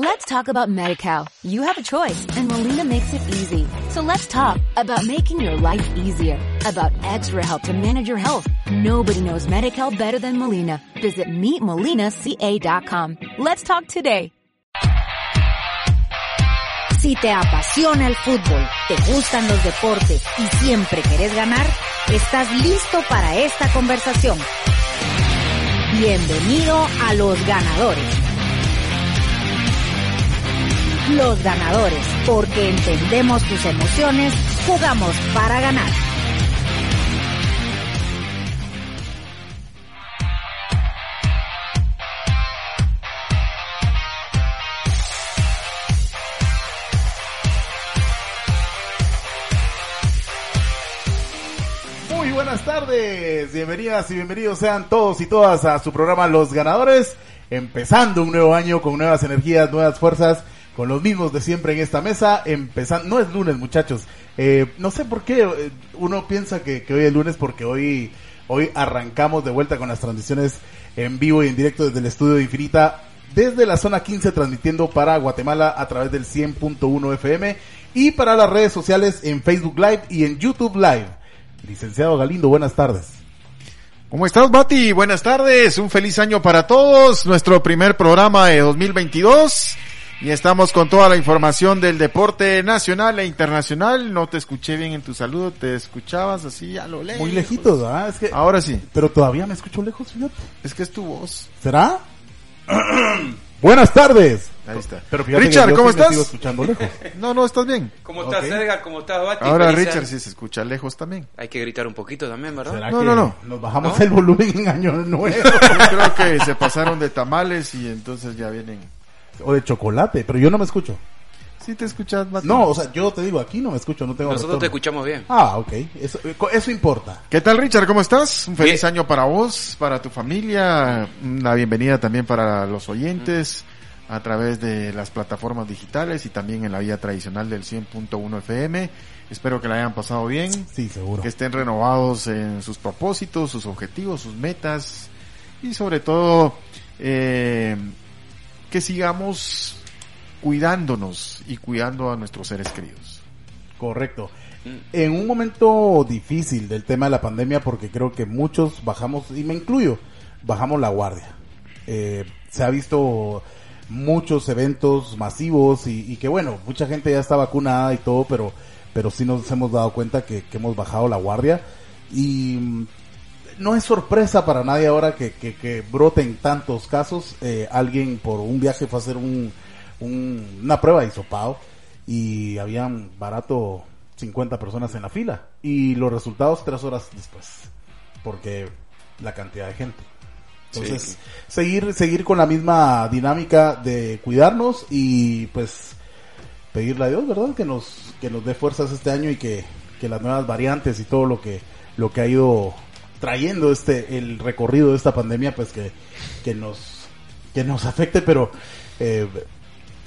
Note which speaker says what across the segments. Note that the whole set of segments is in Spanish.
Speaker 1: Let's talk about MediCal. You have a choice and Molina makes it easy. So let's talk about making your life easier, about extra help to manage your health. Nobody knows MediCal better than Molina. Visit meetmolinaca.com. Let's talk today.
Speaker 2: Si te apasiona el fútbol, te gustan los deportes y siempre querés ganar, estás listo para esta conversación. Bienvenido a Los Ganadores. Los Ganadores, porque entendemos tus emociones, jugamos para ganar.
Speaker 3: Muy buenas tardes, bienvenidas y bienvenidos sean todos y todas a su programa Los Ganadores, empezando un nuevo año con nuevas energías, nuevas fuerzas, con los mismos de siempre en esta mesa, empezando, no es lunes muchachos, eh, no sé por qué eh, uno piensa que, hoy es lunes porque hoy, hoy arrancamos de vuelta con las transmisiones en vivo y en directo desde el estudio de Infinita, desde la zona 15 transmitiendo para Guatemala a través del 100.1 FM y para las redes sociales en Facebook Live y en YouTube Live. Licenciado Galindo, buenas tardes.
Speaker 4: ¿Cómo estás, Bati? Buenas tardes, un feliz año para todos, nuestro primer programa de 2022 y estamos con toda la información del deporte nacional e internacional. No te escuché bien en tu saludo, te escuchabas así a lo lejos.
Speaker 3: Muy lejitos, ¿verdad? Es que,
Speaker 4: Ahora sí,
Speaker 3: pero todavía me escucho lejos, fíjate.
Speaker 4: es que es tu voz.
Speaker 3: ¿Será? buenas tardes.
Speaker 4: Ahí está.
Speaker 3: Pero
Speaker 4: Richard, ¿cómo
Speaker 3: sí
Speaker 4: estás?
Speaker 3: sigo escuchando lejos.
Speaker 4: No, no, estás bien.
Speaker 5: ¿Cómo estás,
Speaker 3: Ok.
Speaker 5: Edgar? ¿Cómo estás, Bati?
Speaker 4: Ahora Richard sí se escucha lejos también.
Speaker 5: Hay que gritar un poquito también, ¿verdad?
Speaker 3: ¿Será
Speaker 4: No,
Speaker 3: que
Speaker 4: no, no.
Speaker 3: nos bajamos
Speaker 5: ¿No?
Speaker 3: el volumen en año nuevo?
Speaker 4: Yo creo que se pasaron de tamales y entonces ya vienen.
Speaker 3: O de chocolate, pero yo no me escucho.
Speaker 4: Sí te escuchas, Bati.
Speaker 3: No, o sea, yo te digo, aquí no me escucho, no tengo
Speaker 5: Nosotros te escuchamos bien.
Speaker 3: Ah, ok. Eso, eh, eso importa.
Speaker 4: ¿Qué tal, Richard? ¿Cómo estás? Un feliz
Speaker 5: Bien.
Speaker 4: año para vos, para tu familia. Una bienvenida también para los oyentes a través de las plataformas digitales y también en la vía tradicional del 100.1 FM. Espero que la hayan pasado bien,
Speaker 3: Sí, seguro.
Speaker 4: que estén renovados en sus propósitos, sus objetivos, sus metas y sobre todo eh, que sigamos cuidándonos y cuidando a nuestros seres queridos.
Speaker 3: Correcto. En un momento difícil del tema de la pandemia, porque creo que muchos bajamos, y me incluyo, bajamos la guardia. Eh, se ha visto muchos eventos masivos y, que bueno, mucha gente ya está vacunada y todo, pero, pero sí nos hemos dado cuenta que, que hemos bajado la guardia. Y mm, no es sorpresa para nadie ahora que, que, que broten tantos casos. Eh, alguien por un viaje fue a hacer un, un- una prueba de hisopado y habían barato 50 personas en la fila. Y los resultados tres horas después porque la cantidad de gente. Entonces seguir seguir con la misma dinámica de cuidarnos y pues pedirle a Dios verdad que nos que nos dé fuerzas este año y que, que las nuevas variantes y todo lo que lo que ha ido trayendo este el recorrido de esta pandemia pues que que nos que nos afecte pero eh,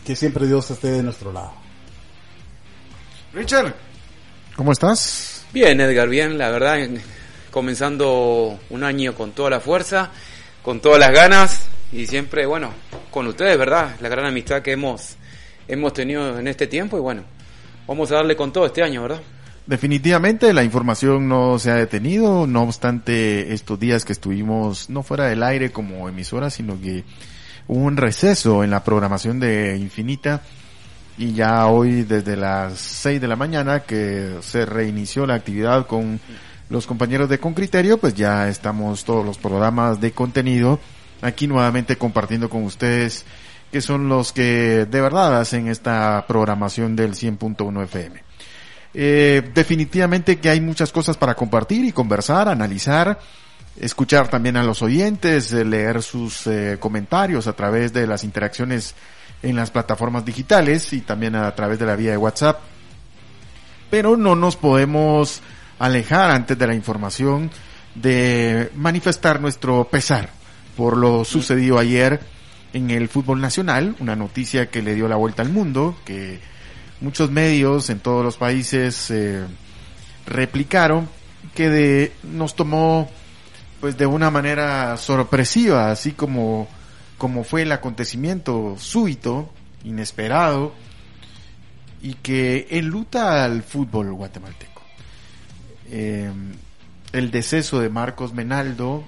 Speaker 3: que siempre Dios esté de nuestro lado
Speaker 4: Richard, ¿cómo estás?
Speaker 5: Bien, Edgar, bien, la verdad, en- comenzando un año con toda la fuerza, con todas las ganas y siempre, bueno, con ustedes, ¿verdad? La gran amistad que hemos, hemos tenido en este tiempo y bueno, vamos a darle con todo este año, ¿verdad?
Speaker 4: Definitivamente la información no se ha detenido, no obstante estos días que estuvimos no fuera del aire como emisora, sino que hubo un receso en la programación de Infinita y ya hoy desde las 6 de la mañana que se reinició la actividad con los compañeros de Con Criterio, pues ya estamos todos los programas de contenido aquí nuevamente compartiendo con ustedes que son los que de verdad hacen esta programación del 100.1 FM. Eh, definitivamente que hay muchas cosas para compartir y conversar, analizar, escuchar también a los oyentes, eh, leer sus eh, comentarios a través de las interacciones en las plataformas digitales y también a través de la vía de WhatsApp. Pero no nos podemos alejar antes de la información de manifestar nuestro pesar por lo sucedido ayer en el fútbol nacional, una noticia que le dio la vuelta al mundo, que muchos medios en todos los países eh, replicaron, que de, nos tomó pues de una manera sorpresiva, así como, como fue el acontecimiento súbito inesperado y que enluta al fútbol guatemalteco. Eh, el deceso de Marcos Menaldo,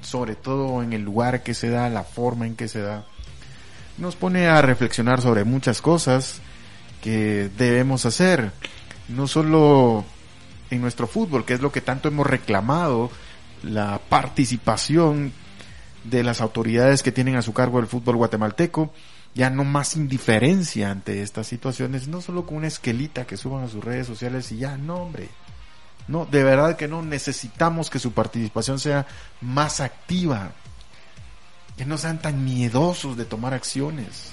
Speaker 4: sobre todo en el lugar que se da, la forma en que se da, nos pone a reflexionar sobre muchas cosas que debemos hacer, no solo en nuestro fútbol, que es lo que tanto hemos reclamado, la participación de las autoridades que tienen a su cargo el fútbol guatemalteco, ya no más indiferencia ante estas situaciones, no solo con una esquelita que suban a sus redes sociales y ya, no hombre, no, de verdad que no necesitamos que su participación sea más activa, que no sean tan miedosos de tomar acciones,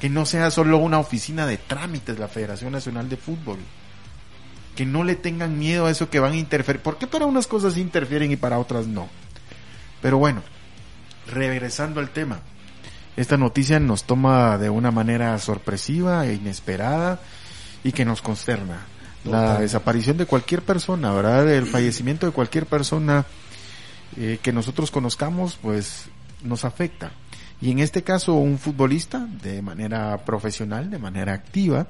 Speaker 4: que no sea solo una oficina de trámites la Federación Nacional de Fútbol, que no le tengan miedo a eso que van a interferir, porque para unas cosas interfieren y para otras no. Pero bueno, regresando al tema, esta noticia nos toma de una manera sorpresiva e inesperada y que nos consterna la desaparición de cualquier persona, ¿verdad? El fallecimiento de cualquier persona eh, que nosotros conozcamos, pues nos afecta. Y en este caso, un futbolista de manera profesional, de manera activa,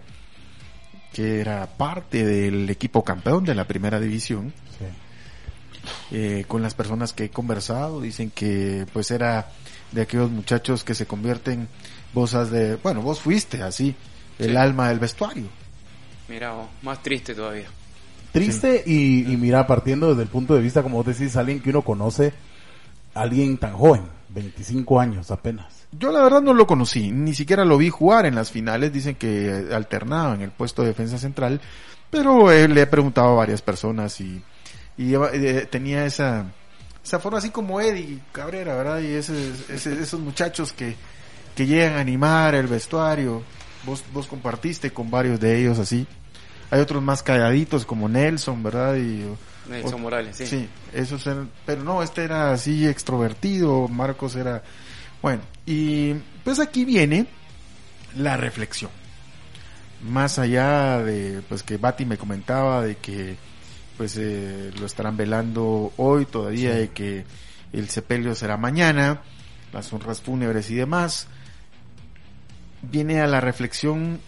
Speaker 4: que era parte del equipo campeón de la primera división, eh, con las personas que he conversado, dicen que pues era de aquellos muchachos que se convierten, vos de, bueno, vos fuiste así, el alma del vestuario.
Speaker 5: Mira, más triste todavía.
Speaker 3: Triste y, y, mira, partiendo desde el punto de vista, como vos decís, alguien que uno conoce, alguien tan joven, 25 años apenas.
Speaker 4: Yo la verdad no lo conocí, ni siquiera lo vi jugar en las finales, dicen que alternaba en el puesto de defensa central, pero le he preguntado a varias personas y, y eh, tenía esa, esa forma así como Eddie Cabrera, ¿verdad? Y ese, esos muchachos que, que llegan a animar el vestuario, Vos, vos compartiste con varios de ellos así. Hay otros más calladitos como Nelson, ¿verdad? Y,
Speaker 5: Nelson Morales, sí.
Speaker 4: Sí, esos eran, pero no, este era así extrovertido, Marcos era, bueno, y pues aquí viene la reflexión. Más allá de, pues que Bati me comentaba de que, pues eh, lo estarán velando hoy todavía y que el sepelio será mañana, las honras fúnebres y demás viene a la reflexión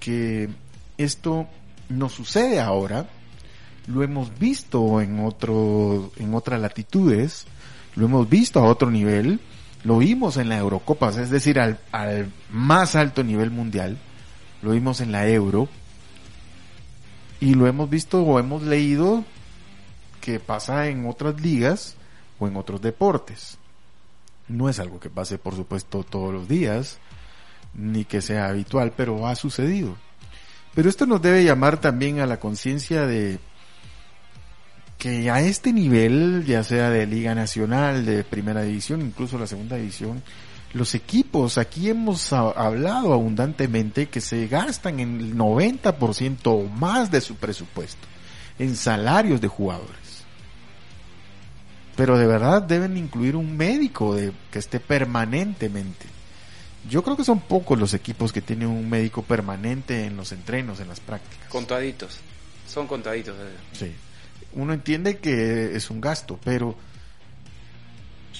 Speaker 4: que esto no sucede ahora, lo hemos visto en otro, en otras latitudes, lo hemos visto a otro nivel, lo vimos en la Eurocopa, es decir, al, al más alto nivel mundial, lo vimos en la Euro, y lo hemos visto o hemos leído que pasa en otras ligas o en otros deportes. No es algo que pase, por supuesto, todos los días, ni que sea habitual, pero ha sucedido. Pero esto nos debe llamar también a la conciencia de que a este nivel, ya sea de Liga Nacional, de Primera División, incluso la Segunda División, los equipos, aquí hemos hablado abundantemente que se gastan en el 90% o más de su presupuesto en salarios de jugadores. Pero de verdad deben incluir un médico de, que esté permanentemente yo creo que son pocos los equipos que tienen un médico permanente en los entrenos, en las prácticas.
Speaker 5: Contaditos, son contaditos.
Speaker 4: Sí. Uno entiende que es un gasto, pero,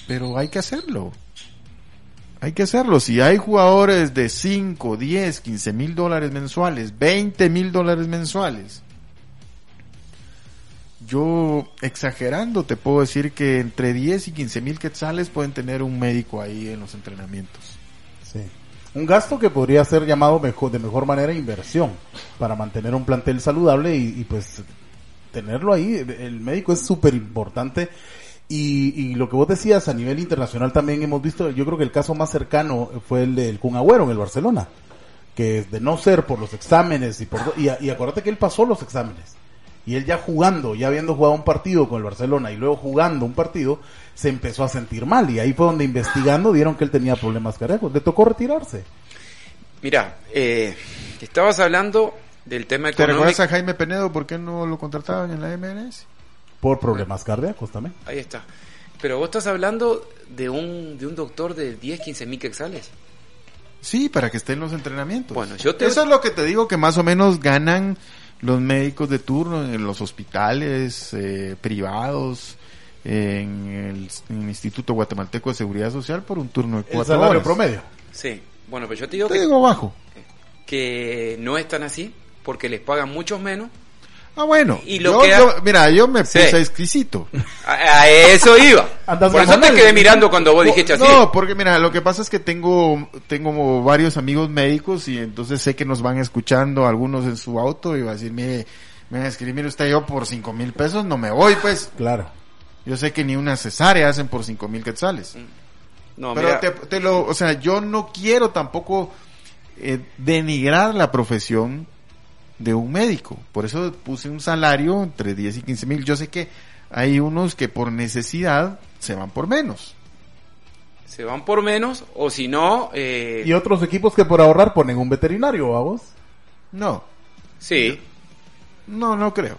Speaker 4: pero hay que hacerlo. Hay que hacerlo. Si hay jugadores de 5, 10, 15 mil dólares mensuales, 20 mil dólares mensuales, yo exagerando te puedo decir que entre 10 y 15 mil quetzales pueden tener un médico ahí en los entrenamientos.
Speaker 3: Sí. Un gasto que podría ser llamado mejor, de mejor manera inversión para mantener un plantel saludable y, pues tenerlo ahí. El médico es súper importante. Y, y, lo que vos decías a nivel internacional también hemos visto, yo creo que el caso más cercano fue el del Kun Agüero en el Barcelona, que de no ser por los exámenes y por y, y acuérdate que él pasó los exámenes y él ya jugando, ya habiendo jugado un partido con el Barcelona y luego jugando un partido, se empezó a sentir mal y ahí fue donde investigando dieron que él tenía problemas cardíacos. Le tocó retirarse.
Speaker 5: Mira, eh, estabas hablando del tema
Speaker 4: económico. ¿Te recuerdas a Jaime Penedo por qué no lo contrataban en la MLS?
Speaker 3: Por problemas cardíacos también.
Speaker 5: Ahí está. Pero vos estás hablando de un, de un doctor de 10, 15 mil quexales.
Speaker 4: Sí, para que esté en los entrenamientos.
Speaker 5: Bueno, yo te...
Speaker 4: Eso es lo que te digo que más o menos ganan los médicos de turno en los hospitales eh, privados, en el, Instituto Guatemalteco de Seguridad Social por un turno de cuatro
Speaker 3: el salario promedio.
Speaker 5: Sí. Bueno, pero yo te digo
Speaker 4: Te
Speaker 5: que,
Speaker 4: digo bajo.
Speaker 5: que no es tan así, porque les pagan muchos menos.
Speaker 4: Ah, bueno.
Speaker 5: Y lo
Speaker 4: yo,
Speaker 5: que ha-
Speaker 4: yo- mira, yo me
Speaker 5: Sí.
Speaker 4: puse exquisito.
Speaker 5: A, a eso iba. Por eso te quedé mirando cuando vos dijiste así.
Speaker 4: No, porque mira, lo que pasa es que tengo, tengo varios amigos médicos y entonces sé que nos van escuchando algunos en su auto y va a decir, mire, me van a escribir, mire usted, yo por cinco mil pesos no me voy, pues.
Speaker 3: Claro.
Speaker 4: Yo sé que ni una cesárea hacen por cinco mil quetzales.
Speaker 5: No,
Speaker 4: Pero
Speaker 5: mira,
Speaker 4: te, te lo, o sea, yo no quiero tampoco eh, denigrar la profesión de un médico. Por eso puse un salario entre 10 y 15 mil. Yo sé que hay unos que por necesidad se van por menos.
Speaker 5: se van por menos, o si no, eh,
Speaker 3: Y otros equipos que por ahorrar ponen un veterinario, ¿a vos?
Speaker 4: No,
Speaker 5: sí.
Speaker 4: no, no creo.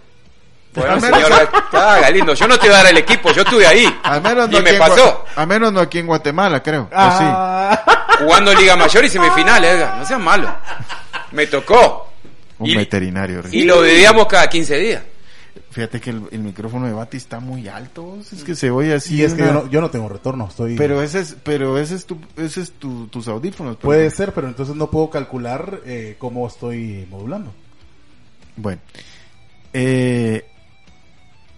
Speaker 5: Bueno,
Speaker 4: Al menos-
Speaker 5: señora, ah, Galindo, yo no te voy a dar el equipo, yo estuve ahí.
Speaker 4: Al menos no
Speaker 5: y me pasó.
Speaker 4: Al menos no aquí en Guatemala, creo. ¿O
Speaker 3: Ah,
Speaker 5: Jugando Liga Mayor y semifinales, Edgar, no seas malo. Me tocó.
Speaker 4: Un
Speaker 5: y-
Speaker 4: veterinario.
Speaker 5: Y lo vivíamos cada 15 días.
Speaker 4: Fíjate que el, el micrófono de Bati está muy alto. Es que se oye así.
Speaker 3: y es que yo no, yo no tengo retorno, estoy...
Speaker 4: Pero ese es, pero ese es tu, ese es tu, tus audífonos.
Speaker 3: Puede ser, pero entonces no puedo calcular eh, cómo estoy modulando.
Speaker 4: Bueno, eh,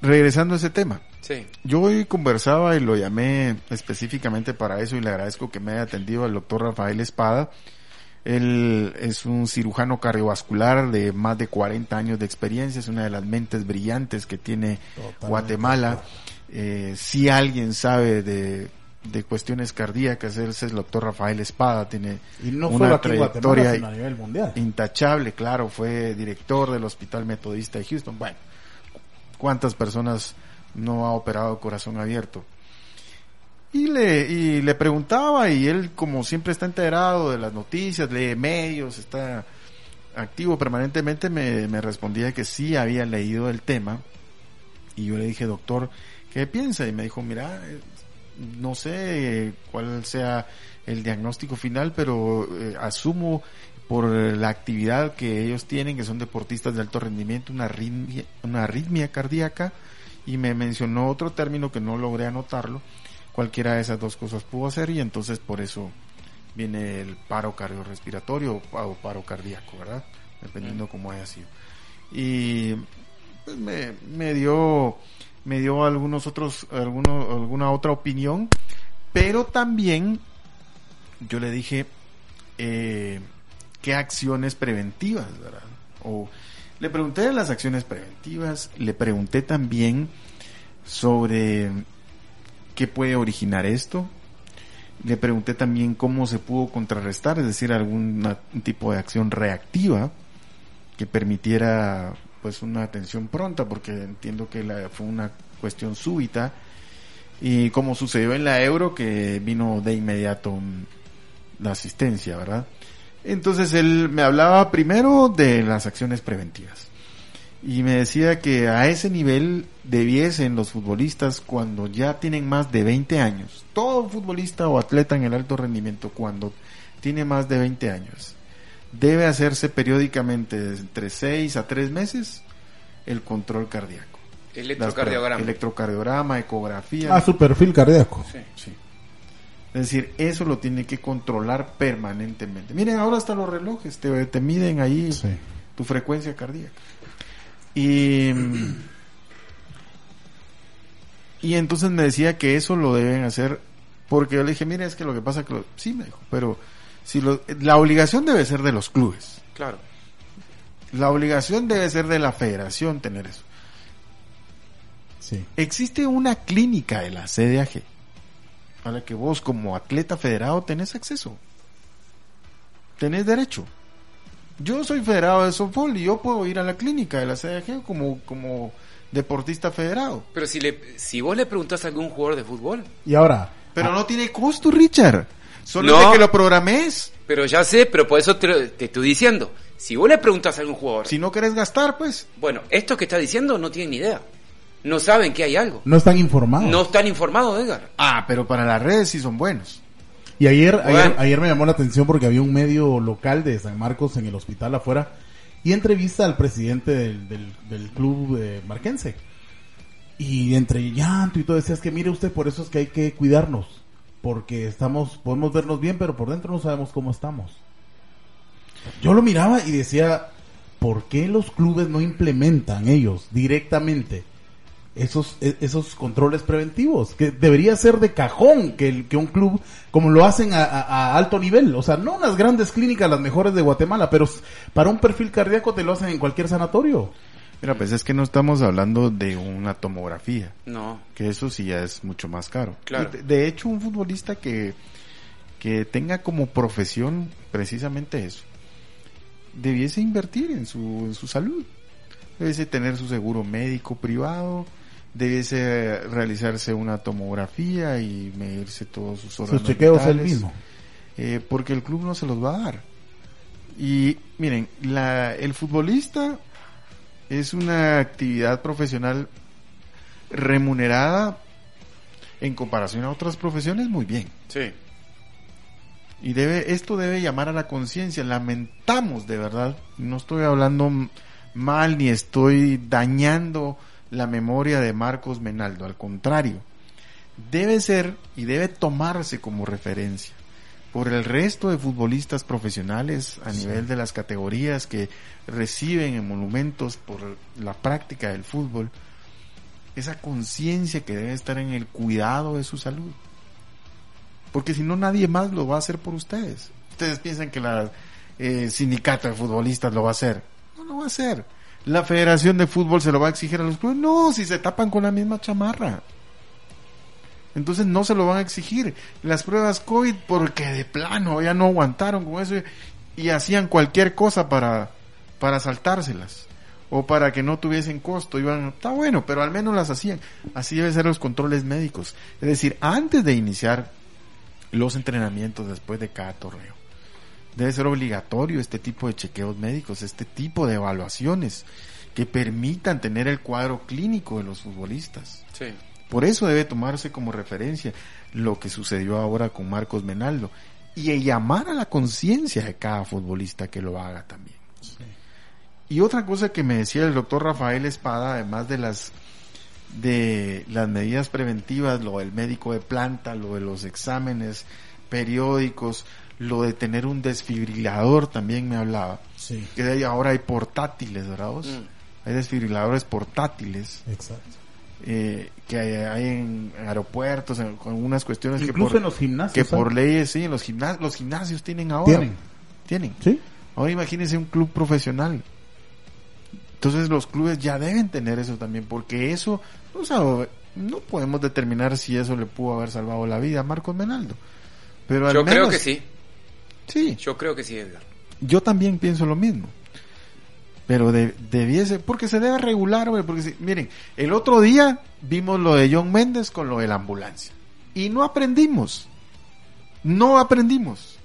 Speaker 4: regresando a ese tema.
Speaker 5: Sí.
Speaker 4: Yo hoy conversaba y lo llamé específicamente para eso y le agradezco que me haya atendido al doctor Rafael Espada. Él es un cirujano cardiovascular de más de 40 años de experiencia, es una de las mentes brillantes que tiene
Speaker 3: Totalmente.
Speaker 4: Guatemala. Eh, si alguien sabe de, de cuestiones cardíacas, ese es el doctor Rafael Espada, tiene
Speaker 3: Y no
Speaker 4: una trayectoria
Speaker 3: sino a nivel mundial.
Speaker 4: intachable, claro, fue director del Hospital Metodista de Houston. Bueno, ¿cuántas personas no ha operado corazón abierto? Y le, y le preguntaba y él como siempre está enterado de las noticias, lee medios, está activo permanentemente, me, me respondía que sí había leído el tema. Y yo le dije, doctor, ¿qué piensa? Y me dijo, mira, eh, no sé cuál sea el diagnóstico final, pero eh, asumo por la actividad que ellos tienen, que son deportistas de alto rendimiento, una arritmia, una arritmia cardíaca, y me mencionó otro término que no logré anotarlo. Cualquiera de esas dos cosas pudo hacer y entonces por eso viene el paro cardiorrespiratorio o pa- o paro cardíaco, ¿verdad? Dependiendo cómo haya sido. Y pues me, me dio me dio algunos otros alguno, alguna otra opinión, pero también yo le dije eh, qué acciones preventivas, ¿verdad? O le pregunté de las acciones preventivas, le pregunté también sobre qué puede originar esto. Le pregunté también cómo se pudo contrarrestar, es decir, algún tipo de acción reactiva que permitiera pues una atención pronta, porque entiendo que la, fue una cuestión súbita y como sucedió en la Euro que vino de inmediato mm, la asistencia, ¿verdad? Entonces él me hablaba primero de las acciones preventivas y me decía que a ese nivel debiesen los futbolistas cuando ya tienen más de 20 años, todo futbolista o atleta en el alto rendimiento cuando tiene más de 20 años, debe hacerse periódicamente de entre 6 a 3 meses el control cardíaco.
Speaker 5: Electrocardiograma.
Speaker 4: Electrocardiograma, ecografía.
Speaker 3: Ah, su perfil cardíaco.
Speaker 5: Sí.
Speaker 4: Sí. Es decir, eso lo tiene que controlar permanentemente. Miren, ahora hasta los relojes te, te miden ahí
Speaker 3: Sí.
Speaker 4: tu frecuencia cardíaca. Y, y entonces me decía que eso lo deben hacer porque yo le dije, mira, es que lo que pasa que lo- sí me dijo, pero si lo- la obligación debe ser de los clubes.
Speaker 5: Claro.
Speaker 4: La obligación debe ser de la federación tener eso.
Speaker 3: Sí.
Speaker 4: Existe una clínica de la CDAG a la que vos como atleta federado tenés acceso. Tenés derecho. Yo soy federado de softball y yo puedo ir a la clínica de la CDAG como, como deportista federado.
Speaker 5: Pero si, le, si vos le preguntás a algún jugador de fútbol,
Speaker 3: Y ahora,
Speaker 4: Pero no tiene costo, Richard. Solo
Speaker 5: No.
Speaker 4: de que lo programes.
Speaker 5: pero ya sé, pero por eso te, te estoy diciendo. Si vos le preguntás a algún jugador,
Speaker 4: Si no querés gastar, pues.
Speaker 5: bueno, esto que está diciendo no tienen ni idea. No saben que hay algo.
Speaker 3: no están informados.
Speaker 5: No están informados, Edgar.
Speaker 4: Ah, pero para las redes sí son buenos.
Speaker 3: Y ayer, ayer, ayer me llamó la atención porque había un medio local de San Marcos en el hospital afuera y entrevista al presidente del, del, del club eh, marquense. Y entre llanto y todo decías que mire usted, por eso es que hay que cuidarnos. porque estamos, podemos vernos bien, pero por dentro no sabemos cómo estamos. Yo lo miraba y decía, ¿por qué los clubes no implementan ellos directamente esos, e- esos controles preventivos? Que debería ser de cajón que, el- que un club, como lo hacen a, a- a alto nivel, o sea, no unas grandes clínicas, las mejores de Guatemala, pero para un perfil cardíaco te lo hacen en cualquier sanatorio.
Speaker 4: Mira, pues es que no estamos hablando de una tomografía,
Speaker 5: No,
Speaker 4: que eso sí ya es mucho más caro.
Speaker 5: Claro.
Speaker 4: De hecho, un futbolista que, que tenga como profesión precisamente eso, debiese invertir en su, en su salud. Debiese tener su seguro médico privado, debiese realizarse una tomografía y medirse todos sus órganos
Speaker 3: Sus chequeos él
Speaker 4: vitales,
Speaker 3: mismo.
Speaker 4: eh, porque el club no se los va a dar. Y miren, la, el futbolista es una actividad profesional remunerada en comparación a otras profesiones muy bien.
Speaker 5: sí,
Speaker 4: Y debe, esto debe llamar a la conciencia. Lamentamos de verdad, no estoy hablando mal ni estoy dañando la memoria de Marcos Menaldo, al contrario, debe ser y debe tomarse como referencia por el resto de futbolistas profesionales a nivel de las categorías que reciben en monumentos por la práctica del fútbol, esa conciencia que debe estar en el cuidado de su salud. Porque si no, nadie más lo va a hacer por ustedes. Ustedes piensan que la eh, sindicato de futbolistas lo va a hacer. No lo va a hacer. La Federación de Fútbol se lo va a exigir a los clubes. No, si se tapan con la misma chamarra. Entonces no se lo van a exigir. Las pruebas COVID porque de plano ya no aguantaron con eso y, hacían cualquier cosa para, para saltárselas. O para que no tuviesen costo. Iban, está bueno, pero al menos las hacían. Así deben ser los controles médicos. Es decir, antes de iniciar los entrenamientos después de cada torneo. Debe ser obligatorio este tipo de chequeos médicos, este tipo de evaluaciones que permitan tener el cuadro clínico de los futbolistas.
Speaker 5: sí.
Speaker 4: Por eso debe tomarse como referencia lo que sucedió ahora con Marcos Menaldo y llamar a la conciencia de cada futbolista que lo haga también. Y otra cosa que me decía el doctor Rafael Espada, además de las de las medidas preventivas, lo del médico de planta, lo de los exámenes periódicos, lo de tener un desfibrilador también me hablaba.
Speaker 3: Sí,
Speaker 4: Que de ahí ahora hay portátiles, ¿verdad? vos?
Speaker 5: Mm.
Speaker 4: Hay desfibriladores portátiles
Speaker 3: exacto.
Speaker 4: eh, que hay, hay en aeropuertos, en, con algunas cuestiones
Speaker 3: Incluso
Speaker 4: que por,
Speaker 3: en los gimnasios.
Speaker 4: que por
Speaker 3: ¿sabes?
Speaker 4: leyes, sí, en los gimnasios, los gimnasios tienen ahora.
Speaker 3: Tienen.
Speaker 4: Tienen.
Speaker 3: Sí,
Speaker 4: Ahora imagínense un club profesional. Entonces los clubes ya deben tener eso también, porque eso, o sea, no podemos determinar si eso le pudo haber salvado la vida a Marcos Menaldo. Pero al
Speaker 5: Yo creo
Speaker 4: menos-
Speaker 5: que sí,
Speaker 4: Sí,
Speaker 5: yo creo que sí, Edgar.
Speaker 4: yo también pienso lo mismo. Pero de- debiese, porque se debe regular, güey, porque si- miren, el otro día vimos lo de John Méndez con lo de la ambulancia. Y no aprendimos. No aprendimos.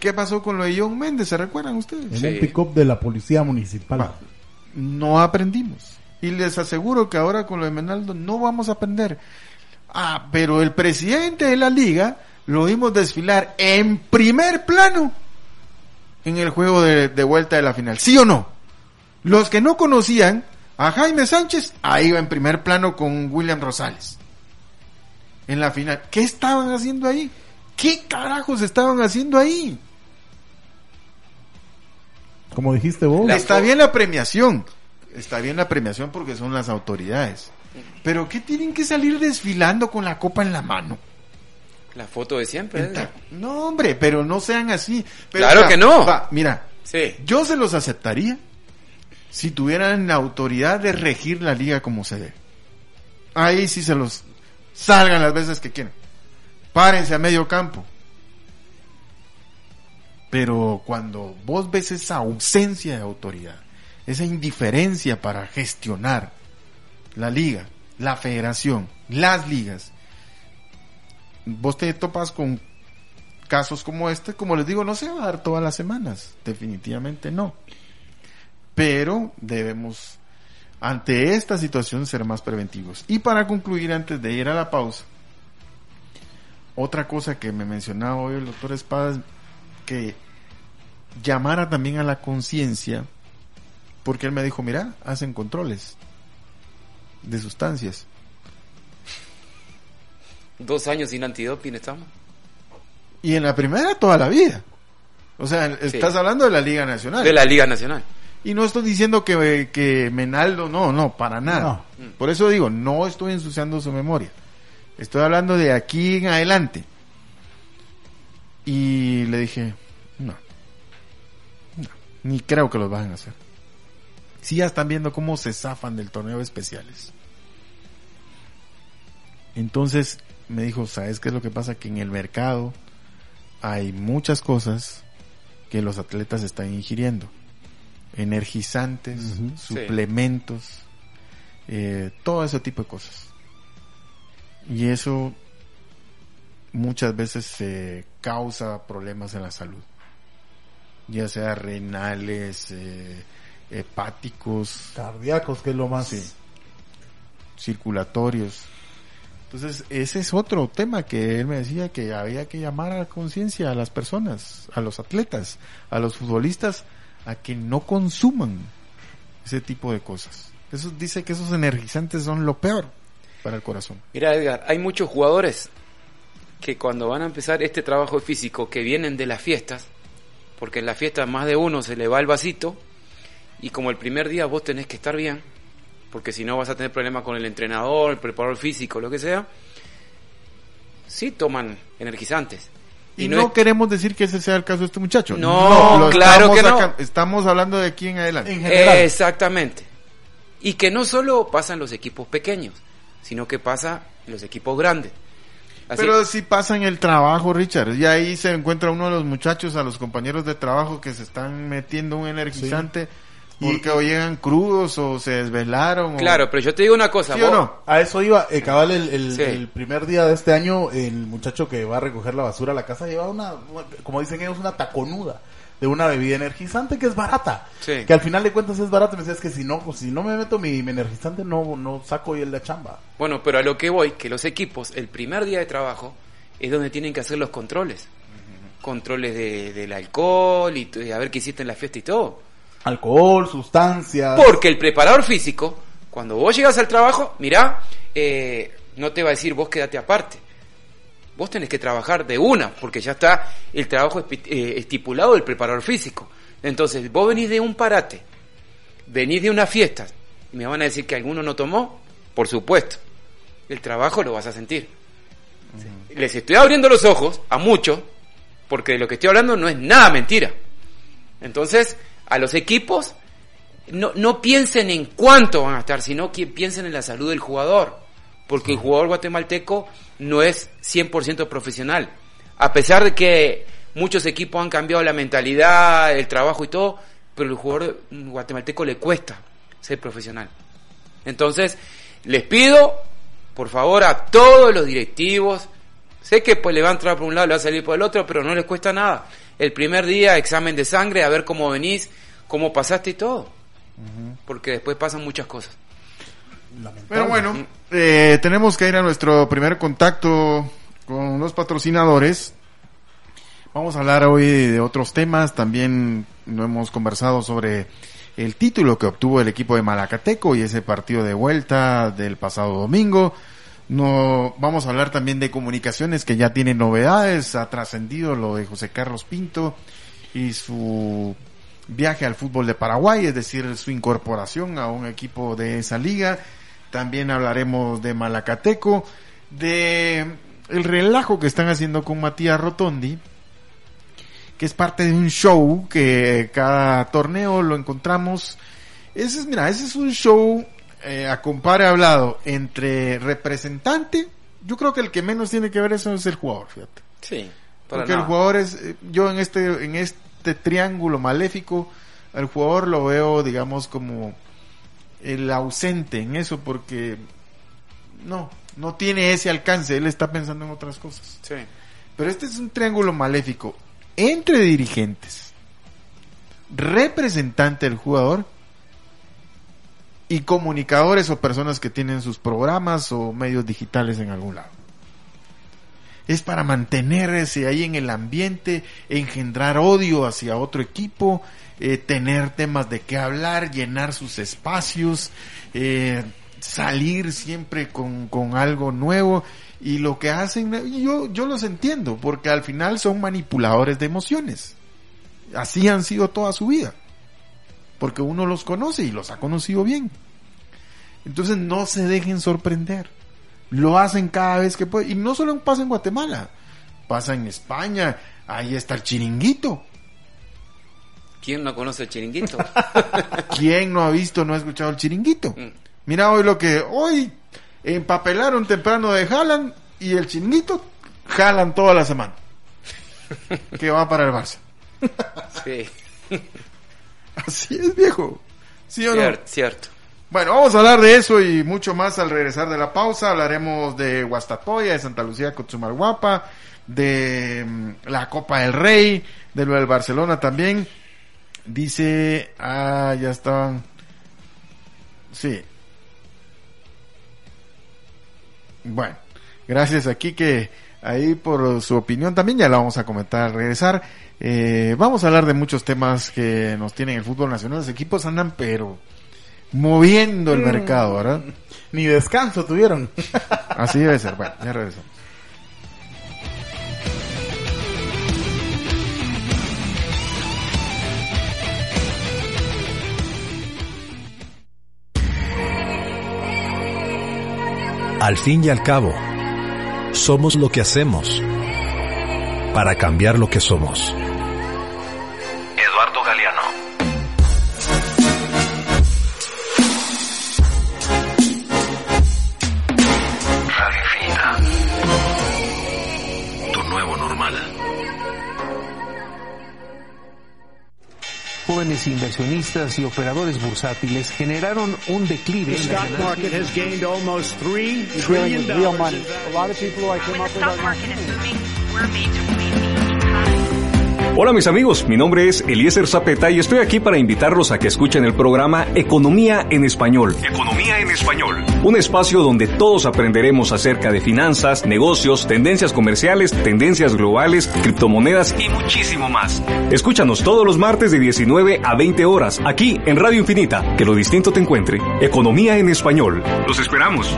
Speaker 4: ¿Qué pasó con lo de John Méndez? ¿Se recuerdan ustedes?
Speaker 3: en
Speaker 5: Sí.
Speaker 3: un pick-up de la policía municipal.
Speaker 4: Va. No aprendimos. Y les aseguro que ahora con lo de Menaldo no vamos a aprender. Ah, pero el presidente de la liga lo vimos desfilar en primer plano en el juego de, de vuelta de la final. ¿Sí o no? Los que no conocían a Jaime Sánchez, ahí va en primer plano con William Rosales. En la final. ¿Qué estaban haciendo ahí? ¿Qué carajos estaban haciendo ahí?
Speaker 3: Como dijiste vos.
Speaker 4: Está bien la premiación. Está bien la premiación porque son las autoridades. Pero ¿qué tienen que salir desfilando con la copa en la mano?
Speaker 5: La foto de siempre, Edgar.
Speaker 4: No, hombre, pero no sean así. Pero,
Speaker 5: Claro
Speaker 4: o sea,
Speaker 5: que no.
Speaker 4: va, mira,
Speaker 5: Sí,
Speaker 4: yo se los aceptaría si tuvieran la autoridad de regir la liga como se debe. Ahí sí se los salgan las veces que quieran. Párense a medio campo. Pero cuando vos ves esa ausencia de autoridad, esa indiferencia para gestionar la liga, la federación, las ligas, vos te topas con casos como este, como les digo, no se va a dar todas las semanas, definitivamente no. Pero debemos, ante esta situación, ser más preventivos. Y para concluir, antes de ir a la pausa, otra cosa que me mencionaba hoy el doctor Espadas, que llamara también a la conciencia, porque él me dijo, mira, hacen controles de sustancias.
Speaker 5: Dos años sin antidoping estamos.
Speaker 4: Y en la primera toda la vida. O sea, estás hablando de la Liga Nacional.
Speaker 5: De la Liga Nacional.
Speaker 4: Y no estoy diciendo que, que Menaldo, no, no, para nada. Por eso digo, no estoy ensuciando su memoria. Estoy hablando de aquí en adelante. Y le dije, no, no, ni creo que los van a hacer. Si ya están viendo cómo se zafan del torneo de especiales. Entonces me dijo, ¿sabes qué es lo que pasa? Que en el mercado hay muchas cosas que los atletas están ingiriendo. Energizantes, suplementos, eh, todo ese tipo de cosas. Y eso muchas veces se causa problemas en la salud, ya sea renales, eh, hepáticos,
Speaker 3: cardíacos, que es lo más
Speaker 4: circulatorios. Entonces, ese es otro tema que él me decía que había que llamar a la conciencia a las personas, a los atletas, a los futbolistas, a que no consuman ese tipo de cosas. Eso dice que esos energizantes son lo peor para el corazón.
Speaker 5: Mira, Edgar, hay muchos jugadores que cuando van a empezar este trabajo físico que vienen de las fiestas, porque en las fiestas más de uno se le va el vasito, y como el primer día vos tenés que estar bien, porque si no vas a tener problemas con el entrenador, el preparador físico, lo que sea, sí toman energizantes.
Speaker 4: Y, no, queremos decir que ese sea el caso de este muchacho.
Speaker 5: No, claro que no.
Speaker 4: estamos hablando de aquí en adelante.
Speaker 5: Exactamente. Y que no solo pasan los equipos pequeños, sino que pasa en los equipos grandes.
Speaker 4: Pero si pasa en el trabajo, Richard. Y ahí se encuentra uno de los muchachos, a los compañeros de trabajo que se están metiendo un energizante. Porque o llegan crudos o se desvelaron.
Speaker 5: Claro, pero yo te digo una cosa.
Speaker 3: ¿Sí o no? A eso iba, eh, cabal, el, el, primer día de este año, el muchacho que va a recoger la basura a la casa lleva una, como dicen ellos, una taconuda de una bebida energizante que es barata. Que al final de cuentas es barata. Me decías que si no, pues, si no me meto mi, energizante, no, no saco y el de chamba.
Speaker 5: Bueno, pero a lo que voy, que los equipos, el primer día de trabajo, es donde tienen que hacer los controles. Controles de, del alcohol y a ver qué hiciste en la fiesta y todo
Speaker 3: alcohol, sustancias.
Speaker 5: Porque el preparador físico, cuando vos llegas al trabajo, mirá, eh, no te va a decir vos quédate aparte. Vos tenés que trabajar de una, porque ya está el trabajo eh, estipulado del preparador físico. Entonces, vos venís de un parate, venís de una fiesta, y me van a decir que alguno no tomó, por supuesto. El trabajo lo vas a sentir. Les estoy abriendo los ojos a muchos, porque de lo que estoy hablando no es nada mentira. Entonces, a los equipos, no, no piensen en cuánto van a estar, sino que piensen en la salud del jugador. Porque el jugador guatemalteco no es 100% profesional. A pesar de que muchos equipos han cambiado la mentalidad, el trabajo y todo, pero el jugador guatemalteco le cuesta ser profesional. Entonces, les pido, por favor, a todos los directivos, sé que pues le va a entrar por un lado, le va a salir por el otro, pero no les cuesta nada. El primer día, examen de sangre, a ver cómo venís, cómo pasaste y todo. Porque después pasan muchas cosas.
Speaker 4: Pero bueno, eh, tenemos que ir a nuestro primer contacto con los patrocinadores. Vamos a hablar hoy de otros temas. También no hemos conversado sobre el título que obtuvo el equipo de Malacateco y ese partido de vuelta del pasado domingo. No, vamos a hablar también de comunicaciones que ya tienen novedades. Ha trascendido lo de José Carlos Pinto y su viaje al fútbol de Paraguay, es decir, su incorporación a un equipo de esa liga. También hablaremos de Malacateco, de el relajo que están haciendo con Matías Rotondi, que es parte de un show que cada torneo lo encontramos. Ese es, mira, ese es un show eh, a compare hablado entre representante. Yo creo que el que menos tiene que ver eso es el jugador, fíjate.
Speaker 5: Sí.
Speaker 4: Porque el jugador es, eh, yo en este, en este este triángulo maléfico, al jugador lo veo, digamos, como el ausente en eso, porque no, no tiene ese alcance, él está pensando en otras cosas.
Speaker 5: Sí.
Speaker 4: Pero este es un triángulo maléfico entre dirigentes, representante del jugador y comunicadores o personas que tienen sus programas o medios digitales en algún lado es para mantenerse ahí en el ambiente, engendrar odio hacia otro equipo, eh, tener temas de qué hablar, llenar sus espacios, eh, salir siempre con, con algo nuevo y lo que hacen, yo, yo los entiendo, porque al final son manipuladores de emociones. Así han sido toda su vida. Porque uno los conoce y los ha conocido bien. Entonces no se dejen sorprender. Lo hacen cada vez que pueden. Y no solo pasa en Guatemala, pasa en España. Ahí está el chiringuito.
Speaker 5: ¿Quién no conoce el chiringuito?
Speaker 4: ¿Quién no ha visto, no ha escuchado el chiringuito?
Speaker 5: Mm.
Speaker 4: Mira hoy lo que hoy empapelaron temprano de Jalan y el chiringuito jalan toda la semana. que va para el Barça.
Speaker 5: sí,
Speaker 4: Así es, viejo. ¿Sí o no?
Speaker 5: cierto, cierto.
Speaker 4: Bueno, vamos a hablar de eso y mucho más al regresar de la pausa. Hablaremos de Guastatoya, de Santa Lucía Cotzumalguapa, de mm, la Copa del Rey, de lo del Barcelona también. Dice, ah, ya estaban. Sí. Bueno, gracias aquí que ahí por su opinión también ya la vamos a comentar al regresar. Eh, vamos a hablar de muchos temas que nos tienen el fútbol nacional. Los equipos andan pero moviendo el mercado, ¿verdad?
Speaker 3: Ni descanso tuvieron.
Speaker 4: Así debe ser. Bueno, ya regresamos.
Speaker 6: Al fin y al cabo, somos lo que hacemos para cambiar lo que somos.
Speaker 7: Jóvenes inversionistas y operadores bursátiles generaron un declive en la
Speaker 8: stock market has gained almost three
Speaker 9: dealing
Speaker 8: trillion
Speaker 9: with real money. A lot of people who I came
Speaker 10: When
Speaker 9: up
Speaker 10: the
Speaker 9: with
Speaker 10: stock
Speaker 9: are
Speaker 10: market is moving, we're made to the.
Speaker 11: Hola mis amigos, mi nombre es Eliezer Zapeta y estoy aquí para invitarlos a que escuchen el programa Economía en Español. Economía en Español. Un espacio donde todos aprenderemos acerca de finanzas, negocios, tendencias comerciales, tendencias globales, criptomonedas y muchísimo más. Escúchanos todos los martes de 19 a 20 horas aquí en Radio Infinita. Que lo distinto te encuentre. Economía en Español. Los esperamos.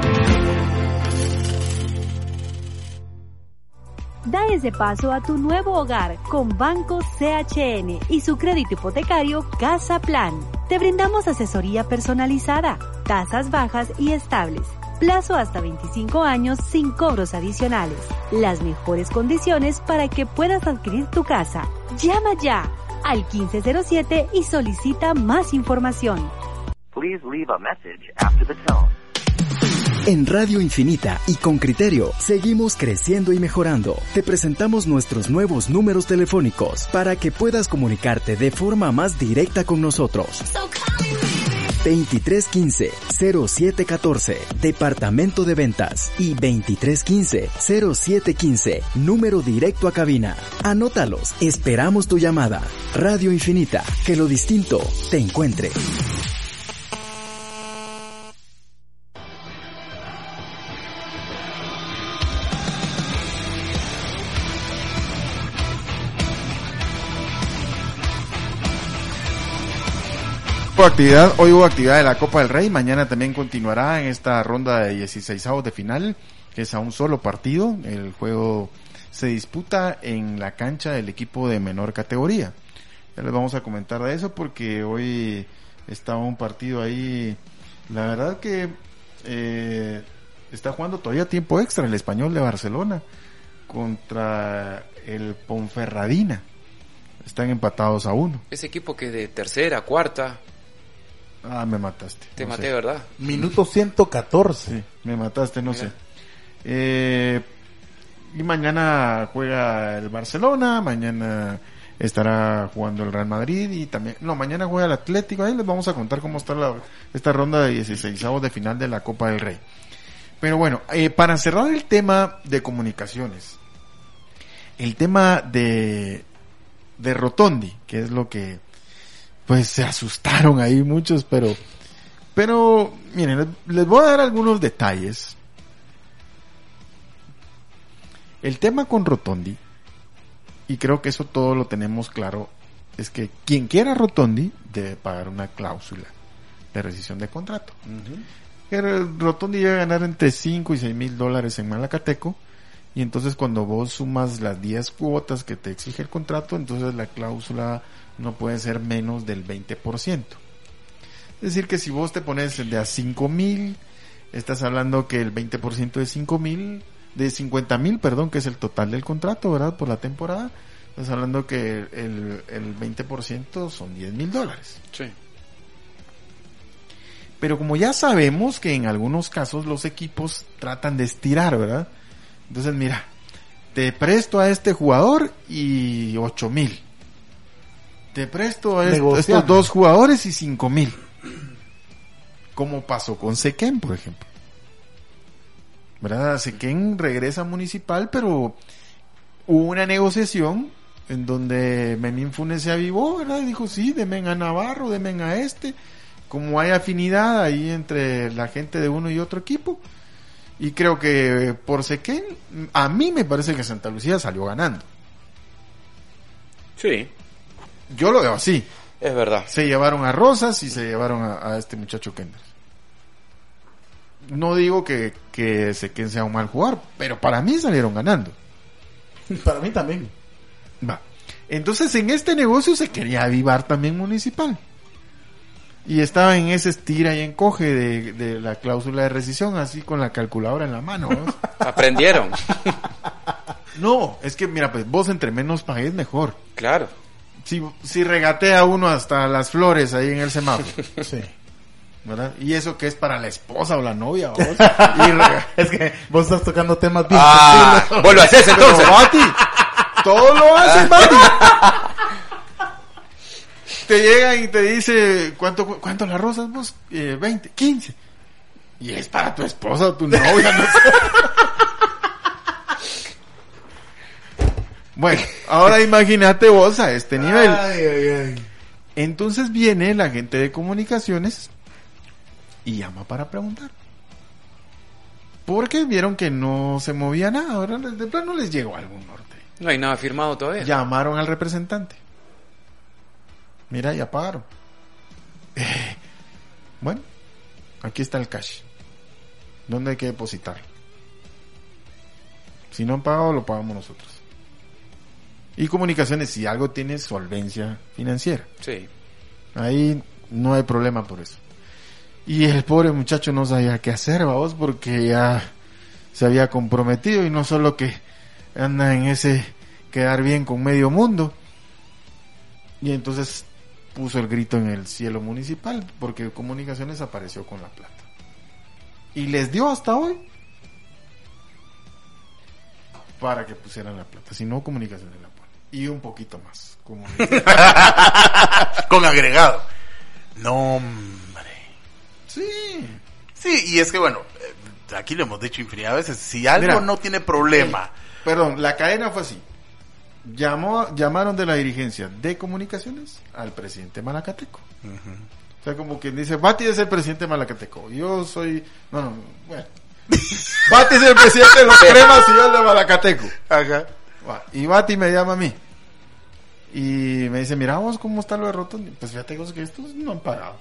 Speaker 12: Da ese paso a tu nuevo hogar con Banco CHN y su crédito hipotecario Casa Plan. Te brindamos asesoría personalizada, tasas bajas y estables, plazo hasta 25 años sin cobros adicionales, las mejores condiciones para que puedas adquirir tu casa. Llama ya al 1507 y solicita más información.
Speaker 13: Please leave a message after the tone.
Speaker 14: En Radio Infinita y con criterio, seguimos creciendo y mejorando. Te presentamos nuestros nuevos números telefónicos para que puedas comunicarte de forma más directa con nosotros. 2315-0714, Departamento de Ventas y 2315-0715, número directo a cabina. Anótalos, esperamos tu llamada. Radio Infinita, que lo distinto te encuentre.
Speaker 4: Actividad, hoy hubo actividad de la Copa del Rey, mañana también continuará en esta ronda de 16 de final, que es a un solo partido. El juego se disputa en la cancha del equipo de menor categoría. Ya les vamos a comentar de eso porque hoy estaba un partido ahí, la verdad que eh, está jugando todavía tiempo extra el español de Barcelona contra el Ponferradina. Están empatados a uno.
Speaker 5: Ese equipo que de tercera, cuarta,
Speaker 4: Ah, me mataste.
Speaker 5: te
Speaker 4: no
Speaker 5: maté,
Speaker 4: sé.
Speaker 5: ¿verdad?
Speaker 3: Minuto 114.
Speaker 4: Sí, me mataste, no
Speaker 5: Mira.
Speaker 4: sé. Eh, y mañana juega el Barcelona, mañana estará jugando el Real Madrid y también, no, mañana juega el Atlético. Ahí les vamos a contar cómo está la, esta ronda de 16 de final de la Copa del Rey. Pero bueno, eh, para cerrar el tema de comunicaciones, el tema de, de Rotondi, que es lo que, pues se asustaron ahí muchos, pero, pero, miren, les, voy a dar algunos detalles. El tema con Rotondi, y creo que eso todo lo tenemos claro, es que quien quiera Rotondi debe pagar una cláusula de rescisión de contrato. el Rotondi llega a ganar entre 5 y 6 mil dólares en Malacateco. Y entonces cuando vos sumas las 10 cuotas que te exige el contrato, entonces la cláusula no puede ser menos del 20%. Es decir, que si vos te pones de a 5 mil, estás hablando que el 20% de 5 mil, de 50 mil, perdón, que es el total del contrato, ¿verdad? Por la temporada, estás hablando que el, el 20% son 10 mil dólares.
Speaker 5: Sí.
Speaker 4: Pero como ya sabemos que en algunos casos los equipos tratan de estirar, ¿verdad? Entonces, mira, te presto a este jugador y 8 mil. Te presto a est- estos dos jugadores y 5 mil. Como pasó con Sequén, por ejemplo. ¿Verdad? Sequén regresa a Municipal, pero hubo una negociación en donde Memín Funes se avivó, ¿verdad? Y dijo, sí, demen a Navarro, demen a este. Como hay afinidad ahí entre la gente de uno y otro equipo. Y creo que por Sequén, a mí me parece que Santa Lucía salió ganando.
Speaker 5: Sí,
Speaker 4: Yo lo veo así.
Speaker 5: es verdad.
Speaker 4: Se llevaron a Rosas y se llevaron a, a este muchacho Kenders. No digo que, que Sequén sea un mal jugador, pero para mí salieron ganando.
Speaker 3: Para mí también.
Speaker 4: Va. Entonces en este negocio se quería avivar también municipal. Y estaba en ese estira y encoge de, de la cláusula de rescisión, así con la calculadora en la mano. ¿no?
Speaker 5: Aprendieron.
Speaker 4: no, es que mira, pues vos entre menos pagues mejor.
Speaker 5: claro.
Speaker 4: Si, si regatea uno hasta las flores ahí en el semáforo,
Speaker 3: Sí.
Speaker 4: ¿verdad? Y eso que es para la esposa o la novia, vos. Y
Speaker 3: Es que vos estás tocando temas bien
Speaker 5: Ah, vos lo haces entonces.
Speaker 4: Pero, Mati, todo lo hace, Mati. Te llega y te dice, ¿cuánto, cu- cuánto las rosas vos? Eh, 20, 15. Y es para tu esposa o tu novia, no sé. Bueno, ahora imagínate vos a este nivel.
Speaker 3: Ay, ay, ay.
Speaker 4: Entonces viene la gente de comunicaciones y llama para preguntar. Porque vieron que no se movía nada, ahora de plano les llegó algún norte.
Speaker 5: No hay nada firmado todavía.
Speaker 4: Llamaron al representante. Mira, ya pagaron. Eh, bueno, aquí está el cash. ¿Dónde hay que depositarlo? Si no han pagado, lo pagamos nosotros. Y comunicaciones, si algo tiene solvencia financiera.
Speaker 5: Sí.
Speaker 4: Ahí no hay problema por eso. Y el pobre muchacho no sabía qué hacer, vamos, porque ya se había comprometido y no solo que anda en ese quedar bien con medio mundo. Y entonces puso el grito en el cielo municipal porque comunicaciones apareció con la plata. Y les dio hasta hoy para que pusieran la plata. Si no, comunicaciones la pone. Y un poquito más. Como
Speaker 3: Con agregado. No, hombre.
Speaker 4: Sí.
Speaker 3: Sí, y es que bueno, eh, aquí lo hemos dicho infinidad veces. Si algo
Speaker 4: Mira.
Speaker 3: no tiene problema,
Speaker 4: Perdón, la cadena fue así. Llamó, llamaron de la dirigencia de comunicaciones al presidente Malacateco. O sea, como quien dice, Bati es el presidente Malacateco. Yo soy... No, no, bueno. Bati es el presidente de los cremas y yo el de Malacateco.
Speaker 3: Ajá.
Speaker 4: Y Bati me llama a mí. Y me dice, mira vos cómo está lo de Rotondi. Pues fíjate que estos no han pagado.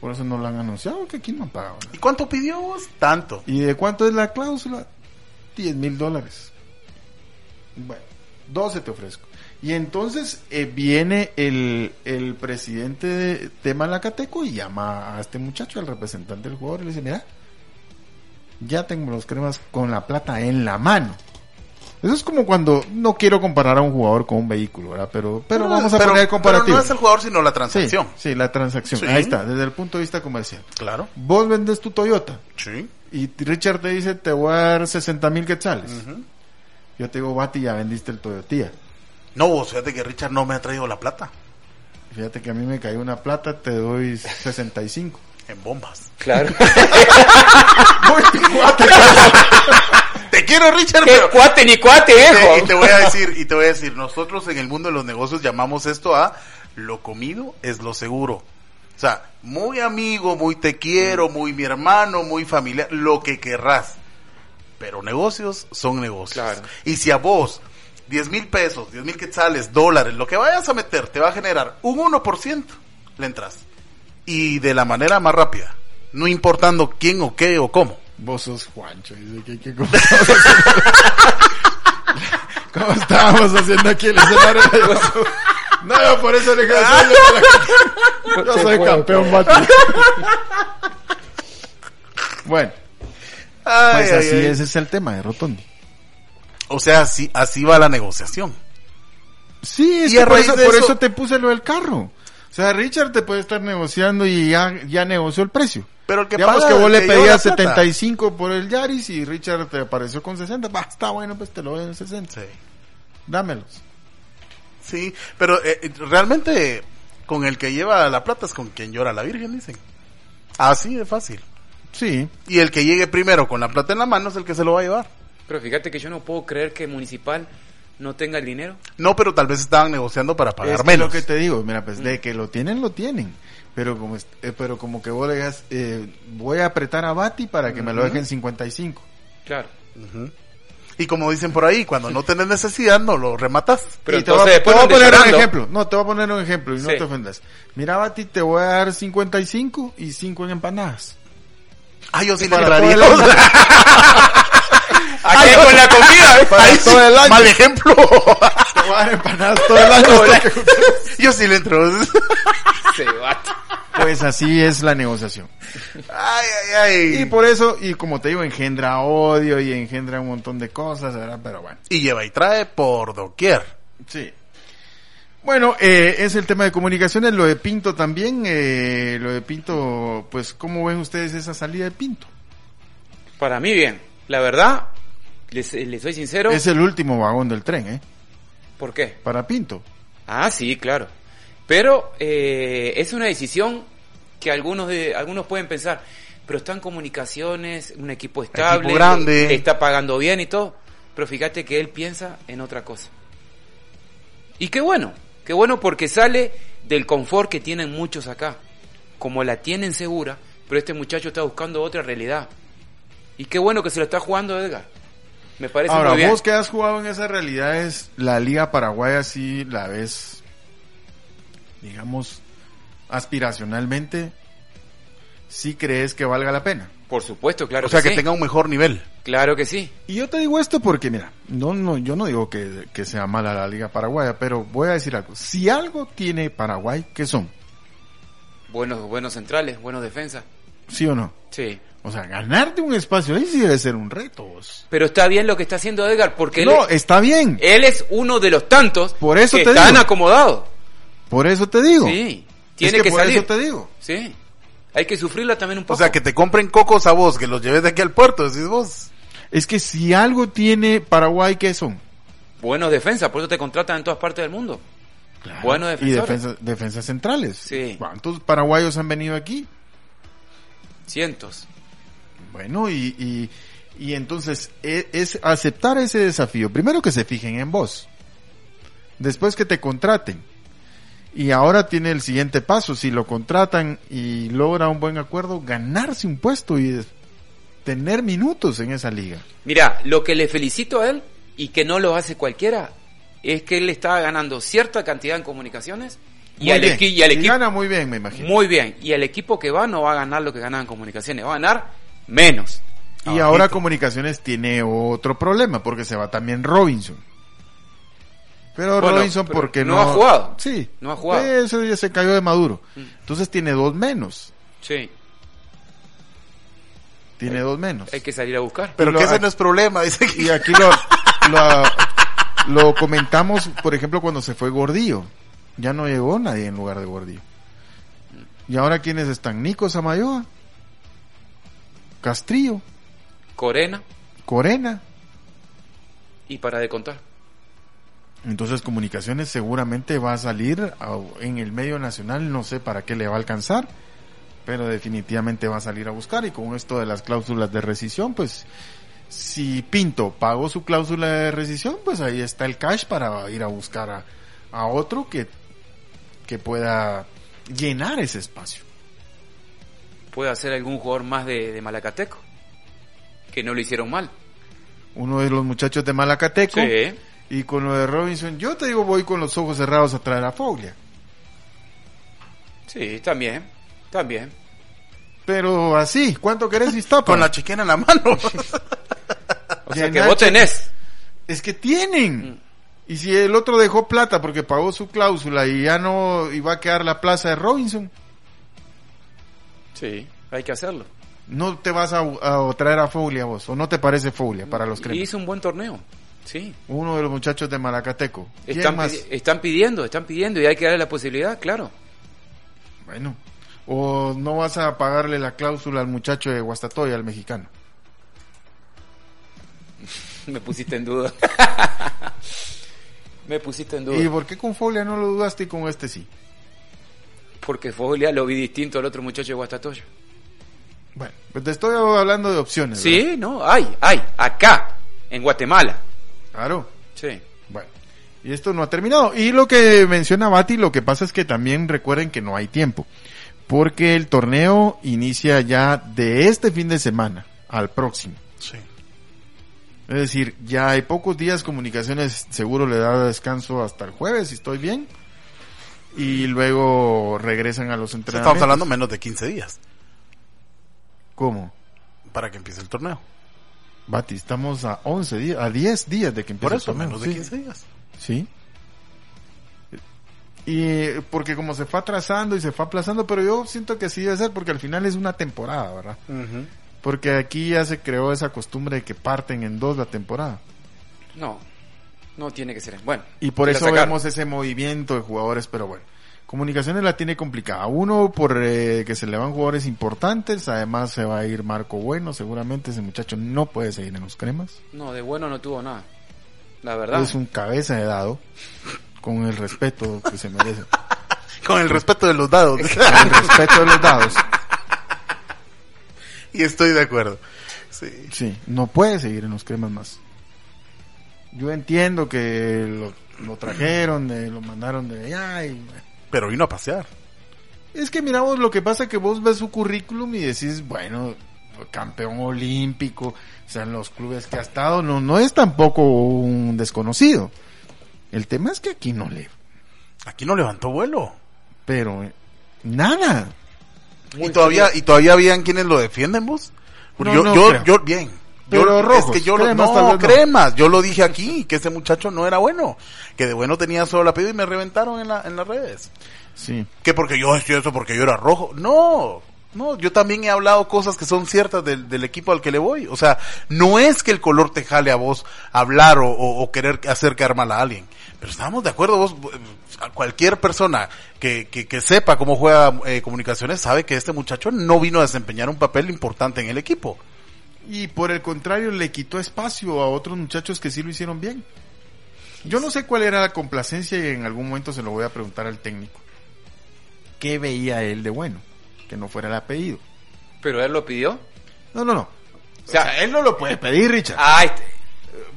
Speaker 4: Por eso no lo han anunciado, que aquí no han pagado.
Speaker 3: ¿y cuánto pidió vos? Tanto.
Speaker 4: ¿Y de cuánto es la cláusula? 10 mil dólares. Bueno, 12 te ofrezco. Y entonces eh, viene el, el presidente de, de Malacateco y llama a este muchacho, al representante del jugador, y le dice, mira, ya tengo los cremas con la plata en la mano. Eso es como cuando, no quiero comparar a un jugador con un vehículo, ¿verdad? Pero, pero vamos a
Speaker 3: pero-
Speaker 4: poner el comparativo.
Speaker 3: pero no es el jugador, sino la transacción.
Speaker 4: sí, la transacción.
Speaker 3: Sí.
Speaker 4: Ahí está, desde el punto de vista comercial.
Speaker 3: Claro.
Speaker 4: Vos vendes tu Toyota
Speaker 3: Sí.
Speaker 4: y Richard te dice, te voy a dar 60 mil quetzales. Yo te digo, Bati, ya vendiste el Toyotía.
Speaker 3: No, vos fíjate que Richard no me ha traído la plata.
Speaker 4: Fíjate que a mí me cayó una plata, te doy 65.
Speaker 3: En bombas.
Speaker 5: Claro.
Speaker 3: Te quiero, Richard,
Speaker 5: ¿Qué
Speaker 3: pero...
Speaker 5: cuate ni cuate,
Speaker 3: Te-
Speaker 5: viejo?
Speaker 3: y te voy a decir, y te voy a decir, nosotros en el mundo de los negocios llamamos esto a lo comido es lo seguro. O sea, muy amigo, muy te quiero, muy mi hermano, muy familiar, lo que querrás. Pero negocios son negocios.
Speaker 5: Claro.
Speaker 3: Y si a vos 10 mil pesos, 10 mil quetzales, dólares, lo que vayas a meter te va a generar un 1%, le entras. Y de la manera más rápida. No importando quién o qué o cómo.
Speaker 4: Vos sos Juancho. Dice que, que- ¿cómo, estábamos haciendo, ¿Cómo estábamos haciendo aquí el escenario? No, yo por eso hacerle para la- Yo soy campeón, Mati. Bueno,
Speaker 3: Ay,
Speaker 4: pues así
Speaker 3: ay.
Speaker 4: ese es el tema de Rotondi.
Speaker 3: O sea, así, así va la negociación.
Speaker 4: Sí, es
Speaker 3: Y
Speaker 4: que por, eso, por
Speaker 3: eso-
Speaker 4: eso te puse lo del carro. O sea, Richard te puede estar negociando y ya, ya negoció el precio.
Speaker 3: Pero el que
Speaker 4: Digamos
Speaker 3: paga,
Speaker 4: que vos le pedías
Speaker 3: la plata.
Speaker 4: 75 por el Yaris y Richard te apareció con 60. Bah, está bueno, pues te lo doy en 60.
Speaker 3: Sí.
Speaker 4: Dámelos.
Speaker 3: Sí, pero eh, eh, realmente con el que lleva la plata es con quien llora la Virgen, dicen. Así de fácil.
Speaker 4: Sí.
Speaker 3: Y el que llegue primero con la plata en la mano es el que se lo va a llevar.
Speaker 5: Pero fíjate que yo no puedo creer que Municipal no tenga el dinero.
Speaker 3: No, pero tal vez estaban negociando para pagar
Speaker 4: es que
Speaker 3: menos.
Speaker 4: lo que te digo, mira, pues de que lo tienen, lo tienen. Pero como, eh, pero como que vos le digas, eh, voy a apretar a Bati para que me lo dejen 55.
Speaker 5: Claro.
Speaker 3: Ujú. Y como dicen por ahí, cuando no tenés necesidad, no lo rematas.
Speaker 5: Pero
Speaker 4: Y te voy a-
Speaker 5: entonces
Speaker 4: te
Speaker 5: después
Speaker 4: voy a poner un ejemplo. No, te voy a poner un ejemplo y no
Speaker 5: Sí.
Speaker 4: te ofendas. Mira, Bati, te voy a dar 55 y 5 en empanadas.
Speaker 3: Ah, yo sí le entraría.
Speaker 5: Aquí con la comida, ¿eh?
Speaker 4: Para
Speaker 3: Ahí
Speaker 4: todo
Speaker 3: sí,
Speaker 4: el año.
Speaker 3: Mal ejemplo.
Speaker 4: Te voy a dar empanadas todo el año.
Speaker 3: yo sí le entro.
Speaker 5: Se bate.
Speaker 4: Pues así es la negociación.
Speaker 3: Ay, ay, ay.
Speaker 4: Y por eso, y como te digo, engendra odio y engendra un montón de cosas, ¿verdad? Pero bueno.
Speaker 3: Y lleva y trae por doquier.
Speaker 4: Sí. Bueno, eh, es el tema de comunicaciones, lo de Pinto también, eh, lo de Pinto, pues, ¿cómo ven ustedes esa salida de Pinto?
Speaker 5: Para mí bien. La verdad, les, les soy sincero.
Speaker 4: Es el último vagón del tren, ¿eh?
Speaker 5: ¿Por qué?
Speaker 4: Para Pinto.
Speaker 5: Ah, sí, claro. Pero eh, es una decisión que algunos de algunos pueden pensar, pero está en comunicaciones, un equipo estable,
Speaker 3: Equipo grande.
Speaker 5: está pagando bien y todo. Pero fíjate que él piensa en otra cosa. Y qué bueno, qué bueno porque sale del confort que tienen muchos acá. Como la tienen segura, pero este muchacho está buscando otra realidad. Y qué bueno que se lo está jugando Edgar. Me parece
Speaker 4: Ahora,
Speaker 5: muy bien.
Speaker 4: vos que has jugado en esas realidades, la Liga Paraguaya sí la ves, digamos, aspiracionalmente, sí crees que valga la pena.
Speaker 5: Por supuesto, claro
Speaker 3: o sea, que,
Speaker 5: sí.
Speaker 3: tenga un mejor nivel.
Speaker 5: Claro que sí.
Speaker 4: Y yo te digo esto porque, mira, no, no, yo no digo que, que sea mala la Liga Paraguaya, pero voy a decir algo. Si algo tiene Paraguay, ¿qué son?
Speaker 5: Buenos, buenos centrales, buenos defensas.
Speaker 4: ¿Sí o no?
Speaker 5: Sí.
Speaker 4: O sea, ganarte un espacio ahí sí debe ser un reto. vos.
Speaker 5: Pero está bien lo que está haciendo Edgar, porque él,
Speaker 4: No,
Speaker 5: es,
Speaker 4: está bien.
Speaker 5: él es uno de los tantos
Speaker 4: Por eso
Speaker 5: que
Speaker 4: te
Speaker 5: están
Speaker 4: digo.
Speaker 5: acomodados.
Speaker 4: Por eso te digo.
Speaker 5: Sí.
Speaker 4: Es
Speaker 5: Tiene que,
Speaker 4: por
Speaker 5: salir.
Speaker 4: eso te digo.
Speaker 5: Sí. Hay que sufrirla también un poco.
Speaker 3: O sea, que te compren cocos a vos, que los lleves de aquí al puerto, decís vos.
Speaker 4: Es que si algo tiene Paraguay, ¿qué son?
Speaker 5: Buenos defensas, por eso te contratan en todas partes del mundo. Buenos
Speaker 4: Y
Speaker 5: defensores.
Speaker 4: defensa- defensas centrales.
Speaker 5: Sí.
Speaker 4: ¿Cuántos paraguayos han venido aquí?
Speaker 5: Cientos.
Speaker 4: Bueno, y, y, y entonces e- es, aceptar ese desafío. Primero que se fijen en vos. Después que te contraten. Y ahora tiene el siguiente paso. Si lo contratan y logra un buen acuerdo, ganarse un puesto y tener minutos en esa liga.
Speaker 5: Mira, lo que le felicito a él y que no lo hace cualquiera es que él está ganando cierta cantidad en comunicaciones y al,
Speaker 4: bien.
Speaker 5: y al equipo
Speaker 4: gana muy bien, me imagino.
Speaker 5: muy bien y el equipo que va no va a ganar lo que ganaba en comunicaciones, va a ganar menos.
Speaker 4: Y ahora Comunicaciones tiene otro problema porque se va también Robinson. Pero
Speaker 5: Bueno,
Speaker 4: Robinson
Speaker 5: pero
Speaker 4: porque
Speaker 5: no
Speaker 4: no,
Speaker 5: ha jugado.
Speaker 4: Sí,
Speaker 5: No ha jugado.
Speaker 4: Eso ya se cayó de Maduro.
Speaker 5: Mm.
Speaker 4: Entonces tiene dos menos.
Speaker 5: Sí,
Speaker 4: Tiene dos menos.
Speaker 5: hay que salir a buscar.
Speaker 3: Pero
Speaker 4: lo-
Speaker 3: que ese no es problema, dice que...
Speaker 4: Y aquí lo, lo, lo comentamos, por ejemplo, cuando se fue Gordillo. Ya no llegó nadie en lugar de Gordillo. Y ahora quiénes están? Nico Samayoa, Castrillo,
Speaker 5: Corena
Speaker 4: Corena.
Speaker 5: y para de contar.
Speaker 4: Entonces comunicaciones seguramente va a salir a- en el medio nacional, no sé para qué le va a alcanzar, pero definitivamente va a salir a buscar y con esto de las cláusulas de rescisión, pues si Pinto pagó su cláusula de rescisión, pues ahí está el cash para ir a buscar a, a otro que, que pueda llenar ese espacio.
Speaker 5: Puede hacer algún jugador más de, de Malacateco que no lo hicieron mal.
Speaker 4: Uno de los muchachos de Malacateco
Speaker 5: Sí.
Speaker 4: Y con lo de Robinson, yo te digo voy con los ojos cerrados a traer a Foglia.
Speaker 5: Sí, también, también.
Speaker 4: Pero así, ¿cuánto querés Iztapa?
Speaker 3: Con la chequera en la mano.
Speaker 5: O sea que vos tenés.
Speaker 4: Es que tienen. Y si el otro dejó plata porque pagó su cláusula y ya no iba a quedar la plaza de Robinson,
Speaker 5: Sí, hay que hacerlo.
Speaker 4: no te vas a, a traer a Foglia vos, o no te parece Foglia para los
Speaker 5: Y
Speaker 4: cremas.
Speaker 5: hizo un buen torneo. Sí.
Speaker 4: Uno de los muchachos de Malacateco. ¿Quién
Speaker 5: Están,
Speaker 4: más?
Speaker 5: pidi- están pidiendo, están pidiendo y hay que darle la posibilidad, claro.
Speaker 4: Bueno. O no vas a pagarle la cláusula al muchacho de Guastatoya, al mexicano.
Speaker 5: Me pusiste en duda. Me pusiste en duda.
Speaker 4: ¿Y por qué con Foglia no lo dudaste y con este sí?
Speaker 5: Porque Foglia lo vi distinto al otro muchacho de Guastatoya.
Speaker 4: Bueno, pues te estoy hablando de opciones. ¿verdad?
Speaker 5: Sí, no, hay, hay, acá, en Guatemala.
Speaker 4: Claro.
Speaker 5: Sí.
Speaker 4: Bueno, y esto no ha terminado. Y lo que menciona Bati, lo que pasa es que también recuerden que no hay tiempo. Porque el torneo inicia ya de este fin de semana al próximo.
Speaker 3: Sí.
Speaker 4: Es decir, ya hay pocos días, comunicaciones seguro le da descanso hasta el jueves, si estoy bien. Y luego regresan a los entrenamientos.
Speaker 3: Estamos hablando menos de 15 días
Speaker 4: ¿Cómo?
Speaker 3: para que empiece el torneo.
Speaker 4: Bati, estamos a 11 días, a 10 días de que empiece
Speaker 3: Por
Speaker 4: el
Speaker 3: eso,
Speaker 4: torneo.
Speaker 3: menos de
Speaker 4: Sí.
Speaker 3: 15 días.
Speaker 4: Sí. Y porque como se fue atrasando y se fue aplazando, pero yo siento que así debe ser porque al final es una temporada, ¿verdad? Porque aquí ya se creó esa costumbre de que parten en dos la temporada.
Speaker 5: No, no tiene que ser. Bueno.
Speaker 4: Y por eso vemos ese movimiento de jugadores, pero bueno. Comunicaciones la tiene complicada. Uno, por eh, que se le van jugadores importantes. Además, se va a ir Marco Bueno. Seguramente ese muchacho no puede seguir en los cremas.
Speaker 5: No, de bueno no tuvo nada. La verdad.
Speaker 4: Es un cabeza de dado. Con el respeto que se merece.
Speaker 3: Con el respeto de los dados.
Speaker 4: Con el respeto de los dados.
Speaker 3: y estoy de acuerdo. Sí.
Speaker 4: Sí, no puede seguir en los cremas más. Yo entiendo que lo, lo trajeron, eh, lo mandaron de allá y...
Speaker 3: Pero vino a pasear.
Speaker 4: Es que miramos lo que pasa que vos ves su currículum y decís, bueno, campeón olímpico, o sea, en los clubes que ha estado, no, no es tampoco un desconocido. El tema es que aquí no le...
Speaker 3: Aquí no levantó vuelo.
Speaker 4: Pero eh, nada.
Speaker 3: Y todavía, y todavía habían quienes lo defienden vos. Porque
Speaker 4: No,
Speaker 3: yo,
Speaker 4: no
Speaker 3: yo, yo, bien.
Speaker 4: Pero
Speaker 3: yo,
Speaker 4: rojos,
Speaker 3: es que yo lo-
Speaker 4: cremas
Speaker 3: no, cremas. Yo lo dije aquí, que ese muchacho no era bueno. Que de bueno tenía solo el apellido y me reventaron en, la, en las redes.
Speaker 4: Sí.
Speaker 3: Que porque yo hacía eso porque yo era rojo. No, no, yo también he hablado cosas que son ciertas del, del equipo al que le voy. O sea, no es que el color te jale a vos hablar o, o- o querer hacer quedar mal a alguien. Pero estamos de acuerdo, vos, a cualquier persona que, que, que sepa cómo juega eh, comunicaciones sabe que este muchacho no vino a desempeñar un papel importante en el equipo.
Speaker 4: Y por el contrario, le quitó espacio a otros muchachos que sí lo hicieron bien. Yo no sé cuál era la complacencia y en algún momento se lo voy a preguntar al técnico. ¿Qué veía él de bueno? Que no fuera el apellido.
Speaker 5: Pero él lo pidió.
Speaker 4: No, no, no.
Speaker 5: O sea,
Speaker 4: él no lo puede pedir, Richard.
Speaker 5: Este-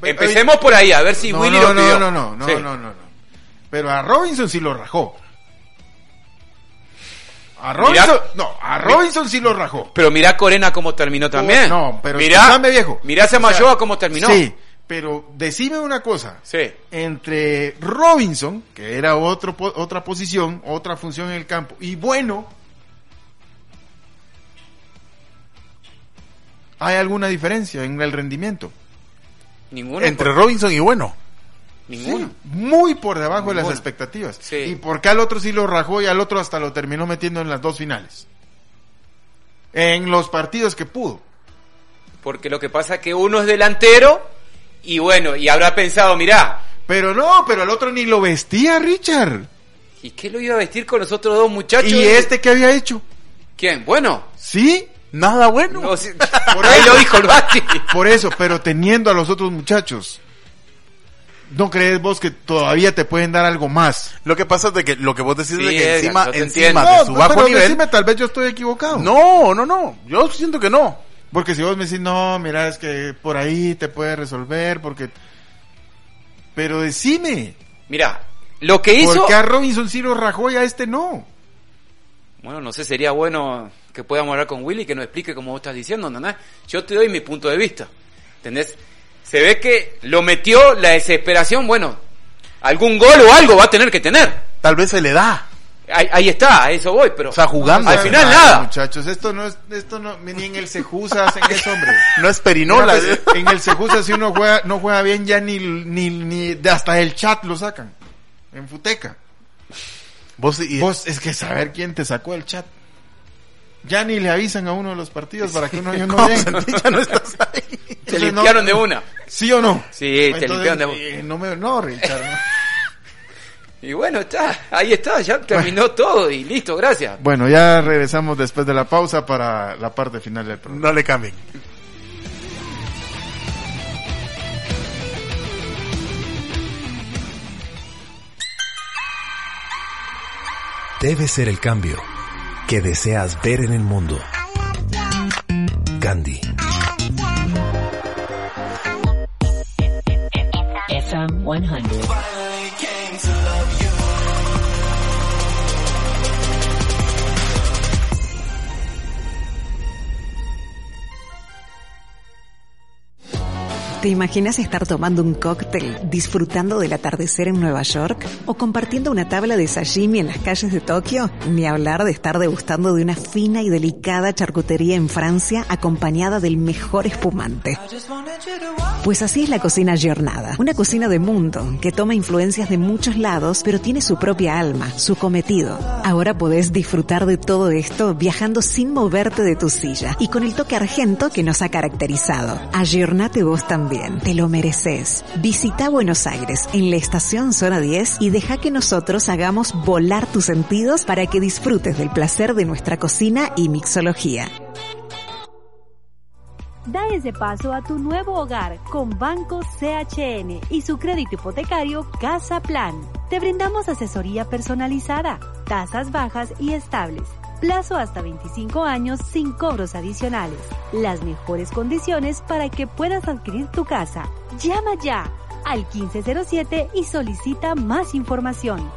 Speaker 5: Empecemos por ahí, a ver si
Speaker 4: no,
Speaker 5: Willy
Speaker 4: no,
Speaker 5: lo pidió.
Speaker 4: no, no, no,
Speaker 5: Sí.
Speaker 4: no, no, no. Pero a Robinson sí lo rajó. A Robinson, no, a Robinson sí lo rajó.
Speaker 5: Pero mira Corena cómo terminó también.
Speaker 4: No, pero
Speaker 5: mira,
Speaker 4: viejo.
Speaker 5: Mira
Speaker 4: sea,
Speaker 5: Samayoa cómo terminó.
Speaker 4: Sí, pero decime una cosa.
Speaker 5: Sí.
Speaker 4: Entre Robinson, que era otro, otra posición, otra función en el campo, y bueno, ¿hay alguna diferencia en el rendimiento?
Speaker 5: Ninguno.
Speaker 3: Entre Robinson y bueno.
Speaker 5: Ninguno.
Speaker 4: Sí, muy por debajo de las expectativas.
Speaker 5: Sí.
Speaker 4: ¿Y por qué al otro sí lo rajó y al otro hasta lo terminó metiendo en las dos finales? En los partidos que pudo.
Speaker 5: Porque lo que pasa es que uno es delantero y bueno, y habrá pensado, mirá,
Speaker 4: Pero no, pero al otro ni lo vestía, Richard.
Speaker 5: ¿y qué lo iba a vestir con los otros dos muchachos?
Speaker 4: ¿Y este qué había hecho?
Speaker 5: ¿Quién? Bueno.
Speaker 4: ¿Sí?
Speaker 3: Nada bueno.
Speaker 5: No, sí.
Speaker 4: Por
Speaker 5: Ahí lo dijo el Bati.
Speaker 4: Por eso, pero teniendo a los otros muchachos. ¿No crees vos que todavía te pueden dar algo más?
Speaker 3: Lo que pasa es de que lo que vos decís
Speaker 5: Sí,
Speaker 3: de que encima, encima de
Speaker 4: No,
Speaker 3: su
Speaker 4: no,
Speaker 3: bajo
Speaker 4: pero
Speaker 3: nivel.
Speaker 4: decime, tal vez yo estoy equivocado.
Speaker 3: No, no, no. Yo siento que no.
Speaker 4: Porque si vos me decís, no, mira, es que por ahí te puede resolver, porque... Pero decime,
Speaker 5: Mira, lo que hizo...
Speaker 4: ¿por qué a Robinson sí lo rajó y a este no?
Speaker 5: Bueno, no sé, sería bueno que podamos hablar con Willy que nos explique como vos estás diciendo, ¿no? Yo te doy mi punto de vista. ¿Entendés? Se ve que lo metió la desesperación, bueno, algún gol o algo va a tener que tener.
Speaker 3: Tal vez se le da.
Speaker 5: ahí, ahí está, a eso voy, pero
Speaker 3: O sea, jugando.
Speaker 5: al final
Speaker 4: no,
Speaker 5: nada.
Speaker 4: Muchachos, esto no es, esto no, ni en el Sejusa hacen eso, hombre.
Speaker 3: No es perinola.
Speaker 4: Mira, pues, en el Sejusa si uno juega, no juega bien ya ni, ni, ni, de hasta el chat lo sacan. En Futeca.
Speaker 3: Vos, y-
Speaker 4: Vos, es que saber quién te sacó el chat. Ya ni le avisan a uno de los partidos para que uno no
Speaker 3: ¿Cómo
Speaker 4: llegue.
Speaker 3: Ya no estás ahí.
Speaker 5: Te
Speaker 4: Entonces,
Speaker 5: limpiaron
Speaker 4: no-
Speaker 5: de una.
Speaker 4: ¿Sí o no?
Speaker 5: Sí, te
Speaker 4: Entonces,
Speaker 5: limpiaron de una.
Speaker 4: eh, no me, no, Richard. no.
Speaker 5: Y bueno, está, ahí está, ya terminó todo y listo, gracias.
Speaker 4: Bueno, ya regresamos después de la pausa para la parte final del programa.
Speaker 3: No le cambien.
Speaker 6: Debe ser el cambio que deseas ver en el mundo. Gandhi.
Speaker 9: FM 100.
Speaker 15: ¿Te imaginas estar tomando un cóctel, disfrutando del atardecer en Nueva York? ¿O compartiendo una tabla de sashimi en las calles de Tokio? Ni hablar de estar degustando de una fina y delicada charcutería en Francia acompañada del mejor espumante. Pues así es la cocina Giornada, una cocina de mundo que toma influencias de muchos lados, pero tiene su propia alma, su cometido. Ahora podés disfrutar de todo esto viajando sin moverte de tu silla y con el toque argento que nos ha caracterizado. Ayornate vos también, te lo mereces. Visita Buenos Aires en la estación Zona 10 y deja que nosotros hagamos volar tus sentidos para que disfrutes del placer de nuestra cocina y mixología.
Speaker 12: Da ese paso a tu nuevo hogar con Banco CHN y su crédito hipotecario Casa Plan. Te brindamos asesoría personalizada, tasas bajas y estables, plazo hasta 25 años sin cobros adicionales, las mejores condiciones para que puedas adquirir tu casa. Llama ya al 1507 y solicita más información.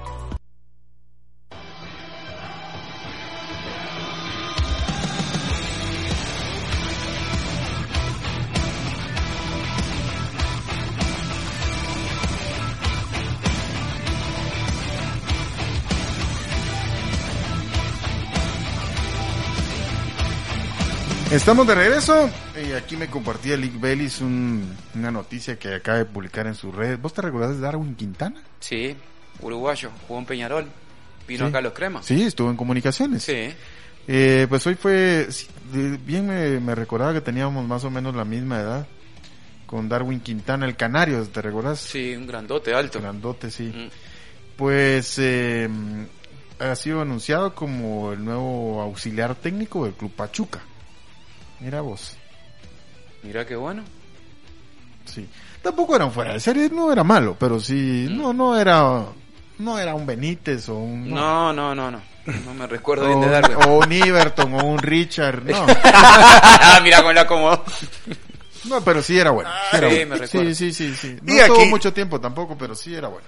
Speaker 4: Estamos de regreso y aquí me compartía Lick Bellis un- una noticia que acaba de publicar en sus redes. ¿Vos te recordás de Darwin Quintana?
Speaker 5: Sí, uruguayo, jugó en Peñarol, vino
Speaker 4: Sí.
Speaker 5: acá a los cremas.
Speaker 4: Sí, estuvo en comunicaciones.
Speaker 5: Sí.
Speaker 4: Eh, pues hoy fue, bien me, me recordaba que teníamos más o menos la misma edad con Darwin Quintana, el Canario, ¿te recordás?
Speaker 5: Sí, un grandote, alto.
Speaker 4: Grandote, sí.
Speaker 5: Mm.
Speaker 4: Pues eh, ha sido anunciado como el nuevo auxiliar técnico del Club Pachuca. Mira vos.
Speaker 5: Mira qué bueno.
Speaker 4: Sí. Tampoco era un fuera de serie, no era malo, pero sí, no, no era, no era un Benítez o un...
Speaker 5: No, no, no, no. No me recuerdo
Speaker 4: o,
Speaker 5: bien de
Speaker 4: un-
Speaker 5: Darwin.
Speaker 4: o un Everton o un Richard, no.
Speaker 5: Ah, Mira cómo la acomodó.
Speaker 4: No, pero sí era bueno. sí, era
Speaker 5: sí,
Speaker 4: bueno.
Speaker 5: me recuerdo.
Speaker 4: sí, sí, sí, sí. No estuvo
Speaker 3: aquí-
Speaker 4: mucho tiempo tampoco, pero sí era bueno.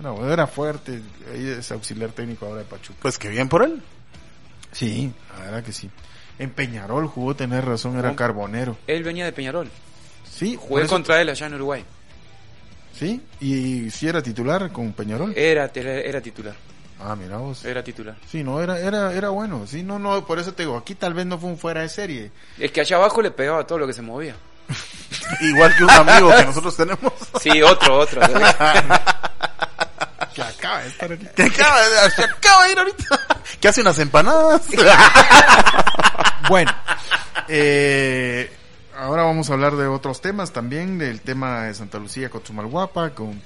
Speaker 4: Era, bueno, era fuerte, ahí es auxiliar técnico ahora de Pachuca.
Speaker 3: Pues que bien por él.
Speaker 4: Sí, la verdad que sí. En Peñarol jugó, tener razón, era carbonero.
Speaker 5: Él venía de Peñarol.
Speaker 4: Sí,
Speaker 5: Jugué contra él allá en Uruguay.
Speaker 4: Sí, y sí era titular con Peñarol.
Speaker 5: Era, era titular.
Speaker 4: Ah, mira vos.
Speaker 5: Era titular.
Speaker 4: Sí, no, era, era, era bueno. Sí, no, no, por eso te digo, aquí tal vez no fue un fuera de serie.
Speaker 5: Es que allá abajo le pegaba todo lo que se movía.
Speaker 3: Igual que un amigo que nosotros tenemos.
Speaker 5: Sí, otro, otro.
Speaker 4: Que acaba de estar aquí.
Speaker 3: Que acaba, de- se acaba de ir ahorita. Que hace unas empanadas.
Speaker 4: Bueno, eh, ahora vamos a hablar de otros temas también, del tema de Santa Lucía con Chumalguapa, con...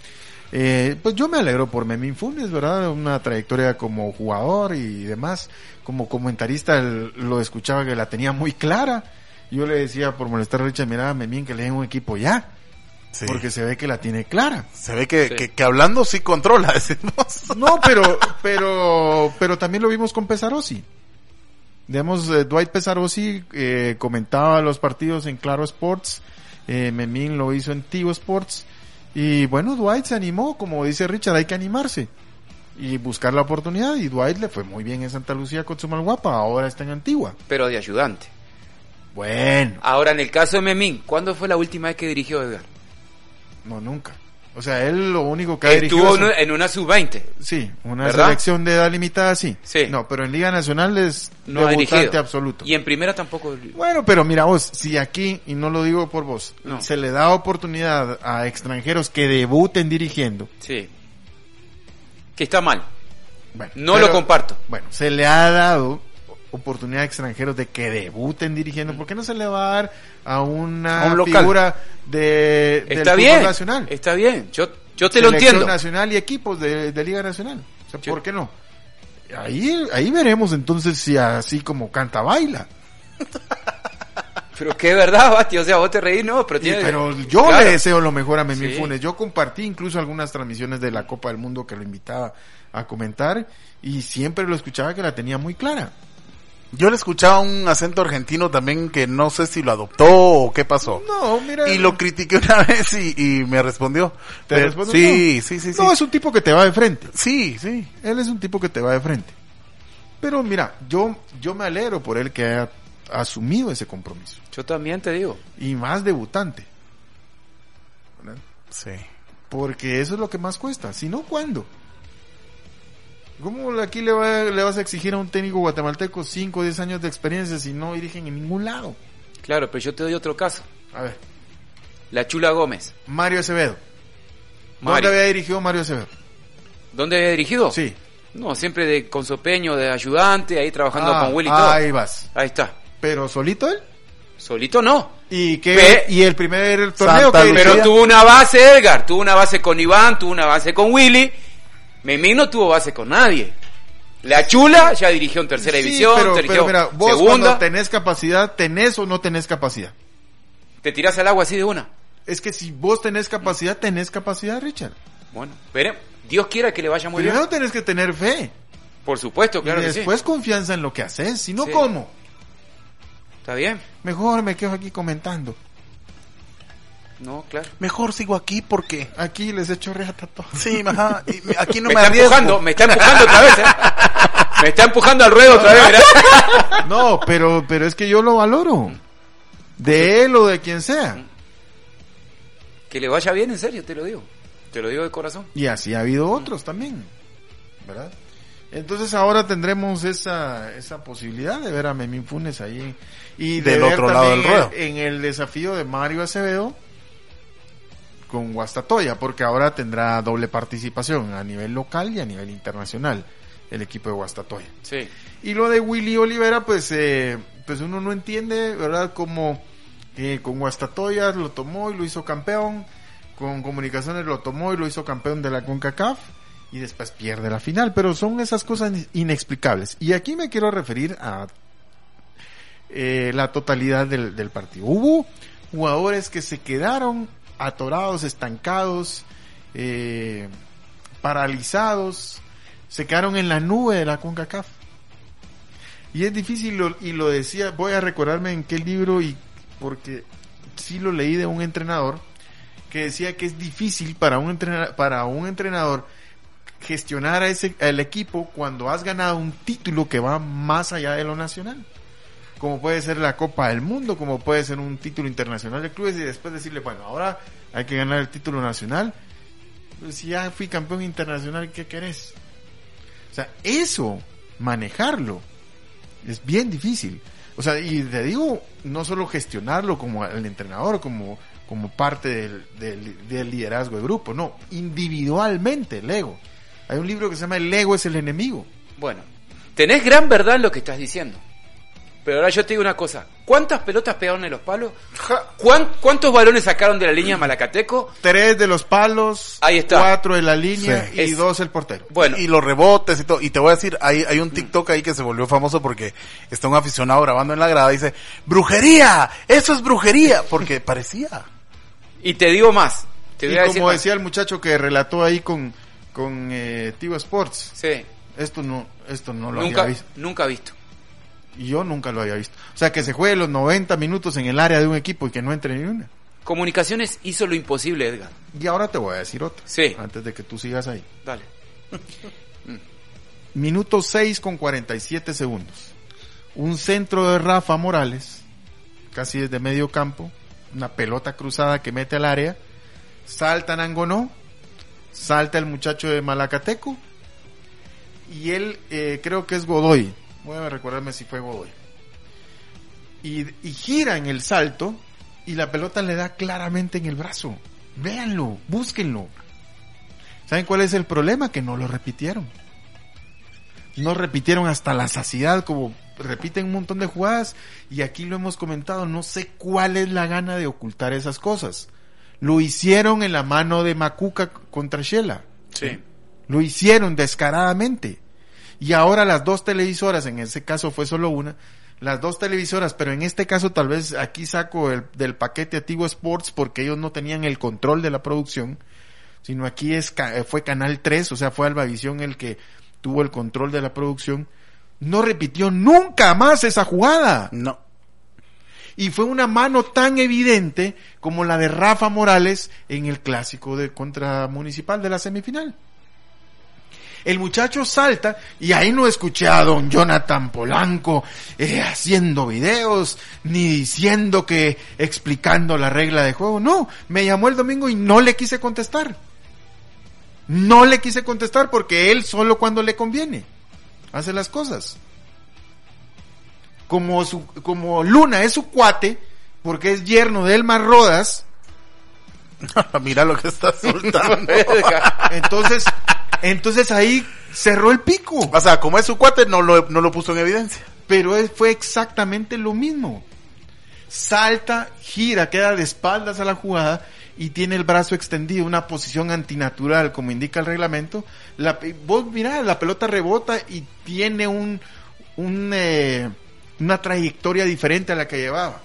Speaker 4: Eh, pues yo me alegro por Memín Funes, ¿verdad? Una trayectoria como jugador y demás. Como comentarista el- lo escuchaba que la tenía muy clara. Yo le decía por molestar a Richard, mira, Memín, que le den un equipo ya.
Speaker 3: Sí.
Speaker 4: Porque se ve que la tiene clara.
Speaker 3: Se ve que,
Speaker 5: Sí.
Speaker 3: que, que hablando sí controla, decimos.
Speaker 4: No, pero, pero, pero también lo vimos con Pesarosi. Digamos, eh, Dwight Pesarosi eh, comentaba los partidos en Claro Sports, eh, Memín lo hizo en Tigo Sports, y bueno, Dwight se animó, como dice Richard, hay que animarse y buscar la oportunidad, y Dwight le fue muy bien en Santa Lucía con Guapa, ahora está en Antigua.
Speaker 5: Pero de ayudante.
Speaker 4: Bueno,
Speaker 5: Ahora, en el caso de Memín, ¿cuándo fue la última vez que dirigió Edgar?
Speaker 4: no, nunca. O sea, él lo único que ha
Speaker 5: Estuvo
Speaker 4: dirigido...
Speaker 5: en una sub-20.
Speaker 4: Sí, una
Speaker 5: ¿Verdad?
Speaker 4: selección de edad limitada, sí.
Speaker 5: Sí.
Speaker 4: No, pero en Liga Nacional es
Speaker 5: No
Speaker 4: debutante
Speaker 5: dirigido.
Speaker 4: absoluto.
Speaker 5: Y en primera tampoco.
Speaker 4: Bueno, pero mira vos, si aquí, y no lo digo por vos,
Speaker 5: No.
Speaker 4: se le da oportunidad a extranjeros que debuten dirigiendo,
Speaker 5: Sí. Que está mal.
Speaker 4: bueno,
Speaker 5: No
Speaker 4: pero-
Speaker 5: lo comparto.
Speaker 4: Bueno, se le ha dado oportunidad a extranjeros de que debuten dirigiendo, ¿por qué no se le va a dar a una
Speaker 3: A un local.
Speaker 4: figura de, del
Speaker 5: Está
Speaker 4: fútbol
Speaker 5: bien.
Speaker 4: nacional?
Speaker 5: Está bien. Yo, yo te lo entiendo.
Speaker 4: nacional y equipos de, de Liga Nacional. O sea,
Speaker 5: Yo-
Speaker 4: ¿por qué no? Ahí, ahí veremos entonces si así como canta baila.
Speaker 5: Pero que verdad, Basti. O sea, vos te reís, no, pero tiene.
Speaker 4: pero yo
Speaker 5: Claro.
Speaker 4: le deseo lo mejor a Memín
Speaker 5: Sí.
Speaker 4: Funes. Yo compartí incluso algunas transmisiones de la Copa del Mundo que lo invitaba a comentar y siempre lo escuchaba que la tenía muy clara.
Speaker 3: Yo le escuchaba un acento argentino también que no sé si lo adoptó o qué pasó.
Speaker 4: No, mira.
Speaker 3: Y lo critiqué una vez y, y me respondió.
Speaker 4: ¿Te
Speaker 3: Pero-
Speaker 4: respondió?
Speaker 3: Sí,
Speaker 4: No.
Speaker 3: sí, sí, sí.
Speaker 4: No, es un tipo que te va de frente.
Speaker 3: Sí, sí.
Speaker 4: Él es un tipo que te va de frente. Pero mira, yo, yo me alegro por él que haya asumido ese compromiso.
Speaker 5: Yo también te digo.
Speaker 4: Y más debutante. ¿verdad?
Speaker 3: Sí.
Speaker 4: Porque eso es lo que más cuesta. Si no, ¿cuándo? ¿Cómo aquí le, va- le vas a exigir a un técnico guatemalteco 5 o 10 años de experiencia si no dirigen en ningún lado?
Speaker 5: Claro, pero yo te doy otro caso.
Speaker 4: A ver,
Speaker 5: La Chula Gómez.
Speaker 4: Mario Acevedo.
Speaker 5: Mario.
Speaker 4: ¿Dónde había dirigido Mario Acevedo?
Speaker 5: ¿Dónde había dirigido?
Speaker 4: Sí.
Speaker 5: No, siempre de con Sopeño, de ayudante, ahí trabajando
Speaker 4: Ah,
Speaker 5: con Willy y todo.
Speaker 4: ahí vas.
Speaker 5: Ahí está.
Speaker 4: ¿Pero solito él?
Speaker 5: Solito no.
Speaker 4: ¿Y, qué,
Speaker 5: Pe-
Speaker 4: y el primer torneo
Speaker 3: Santa
Speaker 4: que
Speaker 3: Lucía.
Speaker 5: Pero tuvo una base Edgar, tuvo una base con Iván, tuvo una base con Willy. Memín no tuvo base con nadie. La Chula ya dirigió en tercera
Speaker 4: Sí,
Speaker 5: división,
Speaker 4: pero,
Speaker 5: dirigió
Speaker 4: pero mira, vos
Speaker 5: segunda.
Speaker 4: cuando tenés capacidad, ¿tenés o no tenés capacidad?
Speaker 5: Te tirás al agua así de una.
Speaker 4: Es que si vos tenés capacidad, tenés capacidad, Richard.
Speaker 5: Bueno, veremos. Dios quiera que le vaya muy
Speaker 4: Primero
Speaker 5: bien.
Speaker 4: tenés que tener fe.
Speaker 5: Por supuesto, claro
Speaker 4: y
Speaker 5: que sí.
Speaker 4: después confianza en lo que haces. Si no,
Speaker 5: Sí.
Speaker 4: ¿cómo?
Speaker 5: ¿Está bien?
Speaker 4: Mejor me quedo aquí comentando.
Speaker 5: No, claro.
Speaker 3: Mejor sigo aquí porque...
Speaker 4: Aquí les echo reata a todos.
Speaker 3: Sí, ajá, y me- aquí no
Speaker 5: me,
Speaker 3: me,
Speaker 5: está
Speaker 3: arriesgo.
Speaker 5: empujando, me está empujando otra vez, ¿eh? Me está empujando al ruedo otra vez, mirá.
Speaker 4: No, pero, pero es que yo lo valoro. De él o de quien sea.
Speaker 5: Que le vaya bien, en serio, te lo digo. Te lo digo de corazón.
Speaker 4: Y así ha habido otros también. ¿Verdad? Entonces ahora tendremos esa, esa posibilidad de ver a Memín Funes ahí. Y de
Speaker 3: Del
Speaker 4: ver
Speaker 3: otro lado del ruedo.
Speaker 4: En el desafío de Mario Acevedo con Guastatoya, porque ahora tendrá doble participación a nivel local y a nivel internacional el equipo de Guastatoya.
Speaker 5: Sí.
Speaker 4: Y lo de Willy Olivera, pues, eh, pues uno no entiende, ¿verdad? Como eh, con Guastatoya lo tomó y lo hizo campeón, con Comunicaciones lo tomó y lo hizo campeón de la CONCACAF y después pierde la final, pero son esas cosas inexplicables. Y aquí me quiero referir a eh, la totalidad del, del partido. Hubo jugadores que se quedaron atorados, estancados, eh, paralizados, se quedaron en la nube de la CONCACAF. Y es difícil, lo- y lo decía, voy a recordarme en qué libro, y porque sí lo leí de un entrenador, que decía que es difícil para un, entrena- para un entrenador gestionar a ese, al equipo cuando has ganado un título que va más allá de lo nacional. Como puede ser la Copa del Mundo, como puede ser un título internacional de clubes y después decirle, bueno, ahora hay que ganar el título nacional. Pues si ya fui campeón internacional, ¿qué querés? O sea, eso, manejarlo, es bien difícil. O sea, y te digo, no solo gestionarlo como el entrenador, como, como parte del, del- liderazgo de grupo, no, individualmente el ego. Hay un libro que se llama El ego es el enemigo.
Speaker 5: Bueno, tenés gran verdad lo que estás diciendo. Pero ahora yo te digo una cosa. ¿Cuántas pelotas pegaron en los palos? ¿Cuán- ¿Cuántos balones sacaron de la línea Malacateco?
Speaker 4: Tres de los palos,
Speaker 5: Ahí está.
Speaker 4: cuatro de la línea
Speaker 3: Sí.
Speaker 4: y
Speaker 5: Es-
Speaker 4: dos el portero.
Speaker 5: Bueno,
Speaker 3: y los rebotes y todo. Y te voy a decir, hay, hay un TikTok ahí que se volvió famoso porque está un aficionado grabando en la grada y dice, ¡brujería! ¡Eso es brujería! Porque parecía.
Speaker 5: y te digo más. Te
Speaker 4: y
Speaker 5: voy a decir
Speaker 4: como
Speaker 5: más.
Speaker 4: decía el muchacho que relató ahí con, con eh, Tigo Sports,
Speaker 5: Sí,
Speaker 4: esto no, esto no lo
Speaker 5: nunca,
Speaker 4: había visto.
Speaker 5: nunca visto.
Speaker 4: Y yo nunca lo había visto. O sea, que se juegue los 90 minutos en el área de un equipo y que no entre ni una.
Speaker 5: Comunicaciones hizo lo imposible, Edgar.
Speaker 4: Y ahora te voy a decir otra.
Speaker 5: Sí.
Speaker 4: Antes de que tú sigas ahí.
Speaker 5: Dale.
Speaker 4: Minuto 6 con 47 segundos. Un centro de Rafa Morales, casi desde medio campo, una pelota cruzada que mete al área, salta Nangonó salta el muchacho de Malacateco y él eh, creo que es Godoy. Voy a recordarme si fue Godoy. Y, y gira en el salto y la pelota le da claramente en el brazo. Véanlo, búsquenlo. ¿Saben cuál es el problema? Que no lo repitieron. No repitieron hasta la saciedad, como repiten un montón de jugadas, y aquí lo hemos comentado, no sé cuál es la gana de ocultar esas cosas. Lo hicieron en la mano de Macuca contra Shela.
Speaker 5: Sí.
Speaker 4: Lo hicieron descaradamente. Y ahora las dos televisoras, en ese caso fue solo una, las dos televisoras, pero en este caso tal vez aquí saco el, del paquete Tigo Sports porque ellos no tenían el control de la producción, sino aquí es, ca- fue Canal 3, o sea, fue Albavisión el que tuvo el control de la producción, no repitió nunca más esa jugada.
Speaker 3: No.
Speaker 4: Y fue una mano tan evidente como la de Rafa Morales en el clásico de contra Municipal de la semifinal. El muchacho salta y ahí no escuché a don Jonathan Polanco eh, haciendo videos ni diciendo que explicando la regla de juego. No, me llamó el domingo y no le quise contestar. No le quise contestar porque él solo cuando le conviene hace las cosas. Como su, como Luna es su cuate, porque es yerno de Elmar Rodas,
Speaker 3: Mira lo que está soltando.
Speaker 4: entonces, entonces ahí cerró el pico.
Speaker 3: o sea, como es su cuate, no lo, no lo puso en evidencia.
Speaker 4: Pero fue exactamente lo mismo. Salta, gira, queda de espaldas a la jugada y tiene el brazo extendido, una posición antinatural, como indica el reglamento. La, pe- vos mirá, la pelota rebota y tiene un, un, eh, una trayectoria diferente a la que llevaba.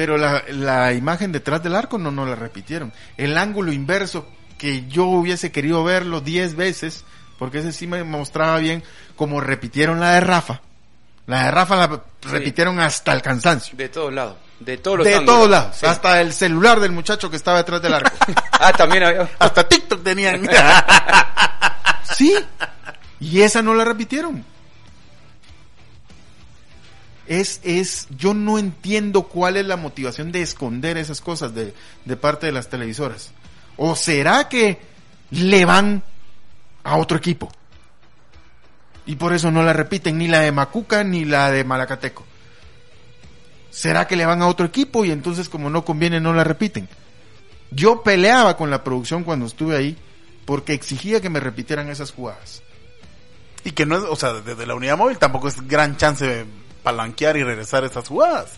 Speaker 4: Pero la, la imagen detrás del arco no nos la repitieron. El ángulo inverso, que yo hubiese querido verlo 10 veces, porque ese sí me mostraba bien, como repitieron la de Rafa. La de Rafa la repitieron hasta el cansancio.
Speaker 5: De todos lados. De todos los
Speaker 4: De
Speaker 5: ángulos.
Speaker 4: todos lados.
Speaker 5: Sí.
Speaker 4: Hasta el celular del muchacho que estaba detrás del arco.
Speaker 5: Ah, también había.
Speaker 3: Hasta TikTok tenían.
Speaker 4: sí. Y esa no la repitieron. Es, es, yo no entiendo cuál es la motivación de esconder esas cosas de, de parte de las televisoras. ¿O será que le van a otro equipo? Y por eso no la repiten ni la de Macuca ni la de Malacateco. ¿Será que le van a otro equipo y entonces como no conviene no la repiten? Yo peleaba con la producción cuando estuve ahí porque exigía que me repitieran esas jugadas.
Speaker 3: y que no es, o sea, desde la unidad móvil tampoco es gran chance de palanquear y regresar esas jugadas.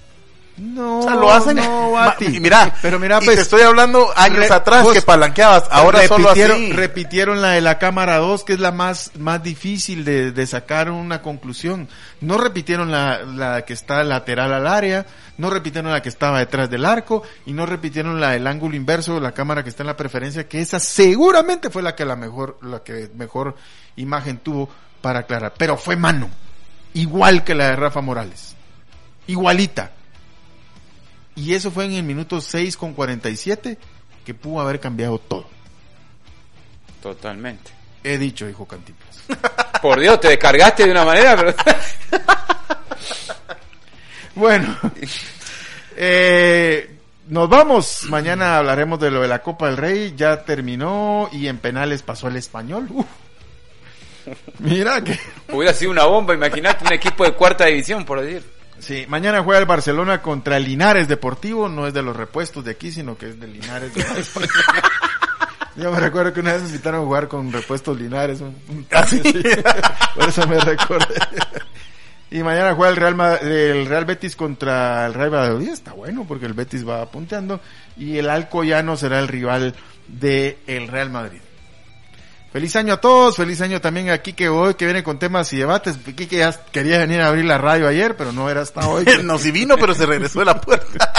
Speaker 4: No,
Speaker 3: O sea, lo hacen.
Speaker 4: no,
Speaker 3: y mira,
Speaker 4: pero mira,
Speaker 3: y
Speaker 4: pues,
Speaker 3: te estoy hablando años atrás
Speaker 4: vos-
Speaker 3: que palanqueabas, ahora solo
Speaker 4: repitieron,
Speaker 3: así.
Speaker 4: repitieron la de la cámara 2, que es la más, más difícil de, de sacar una conclusión. No repitieron la, la que está lateral al área, no repitieron la que estaba detrás del arco, y no repitieron la del ángulo inverso, la cámara que está en la preferencia, que esa seguramente fue la que la mejor, la que mejor imagen tuvo para aclarar. Pero fue mano. Igual que la de Rafa Morales. Igualita. Y eso fue en el minuto 6 con 47 que pudo haber cambiado todo.
Speaker 5: Totalmente.
Speaker 4: He dicho, dijo Cantinflas.
Speaker 5: Por Dios, te descargaste de una manera, pero...
Speaker 4: Bueno, eh, nos vamos. Mañana hablaremos de lo de la Copa del Rey. Ya terminó y en penales pasó el español. Uf. Mira que...
Speaker 5: Hubiera sido una bomba, imagínate un equipo de cuarta división, por decir.
Speaker 4: Sí, mañana juega el Barcelona contra el Linares Deportivo. No es de los repuestos de aquí, sino que es del Linares. de- Yo me recuerdo que una vez me invitaron a jugar con repuestos Linares. un- un-
Speaker 3: ¿Ah, sí?
Speaker 4: Por eso me recordé. Y mañana juega el Real, Ma- el Real Betis contra el Real Valladolid. Está bueno porque el Betis va punteando. Y el Alcoyano será el rival del el Real Madrid. Feliz año a todos, feliz año también a Kike hoy que viene con temas y debates. Kike ya quería venir a abrir la radio ayer, pero no era hasta hoy.
Speaker 3: no, si vino, pero se regresó de la puerta.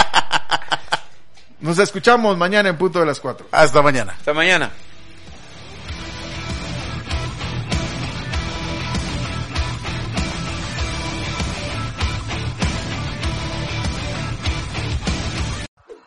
Speaker 4: Nos escuchamos mañana en punto de las 4.
Speaker 3: Hasta mañana.
Speaker 5: Hasta mañana.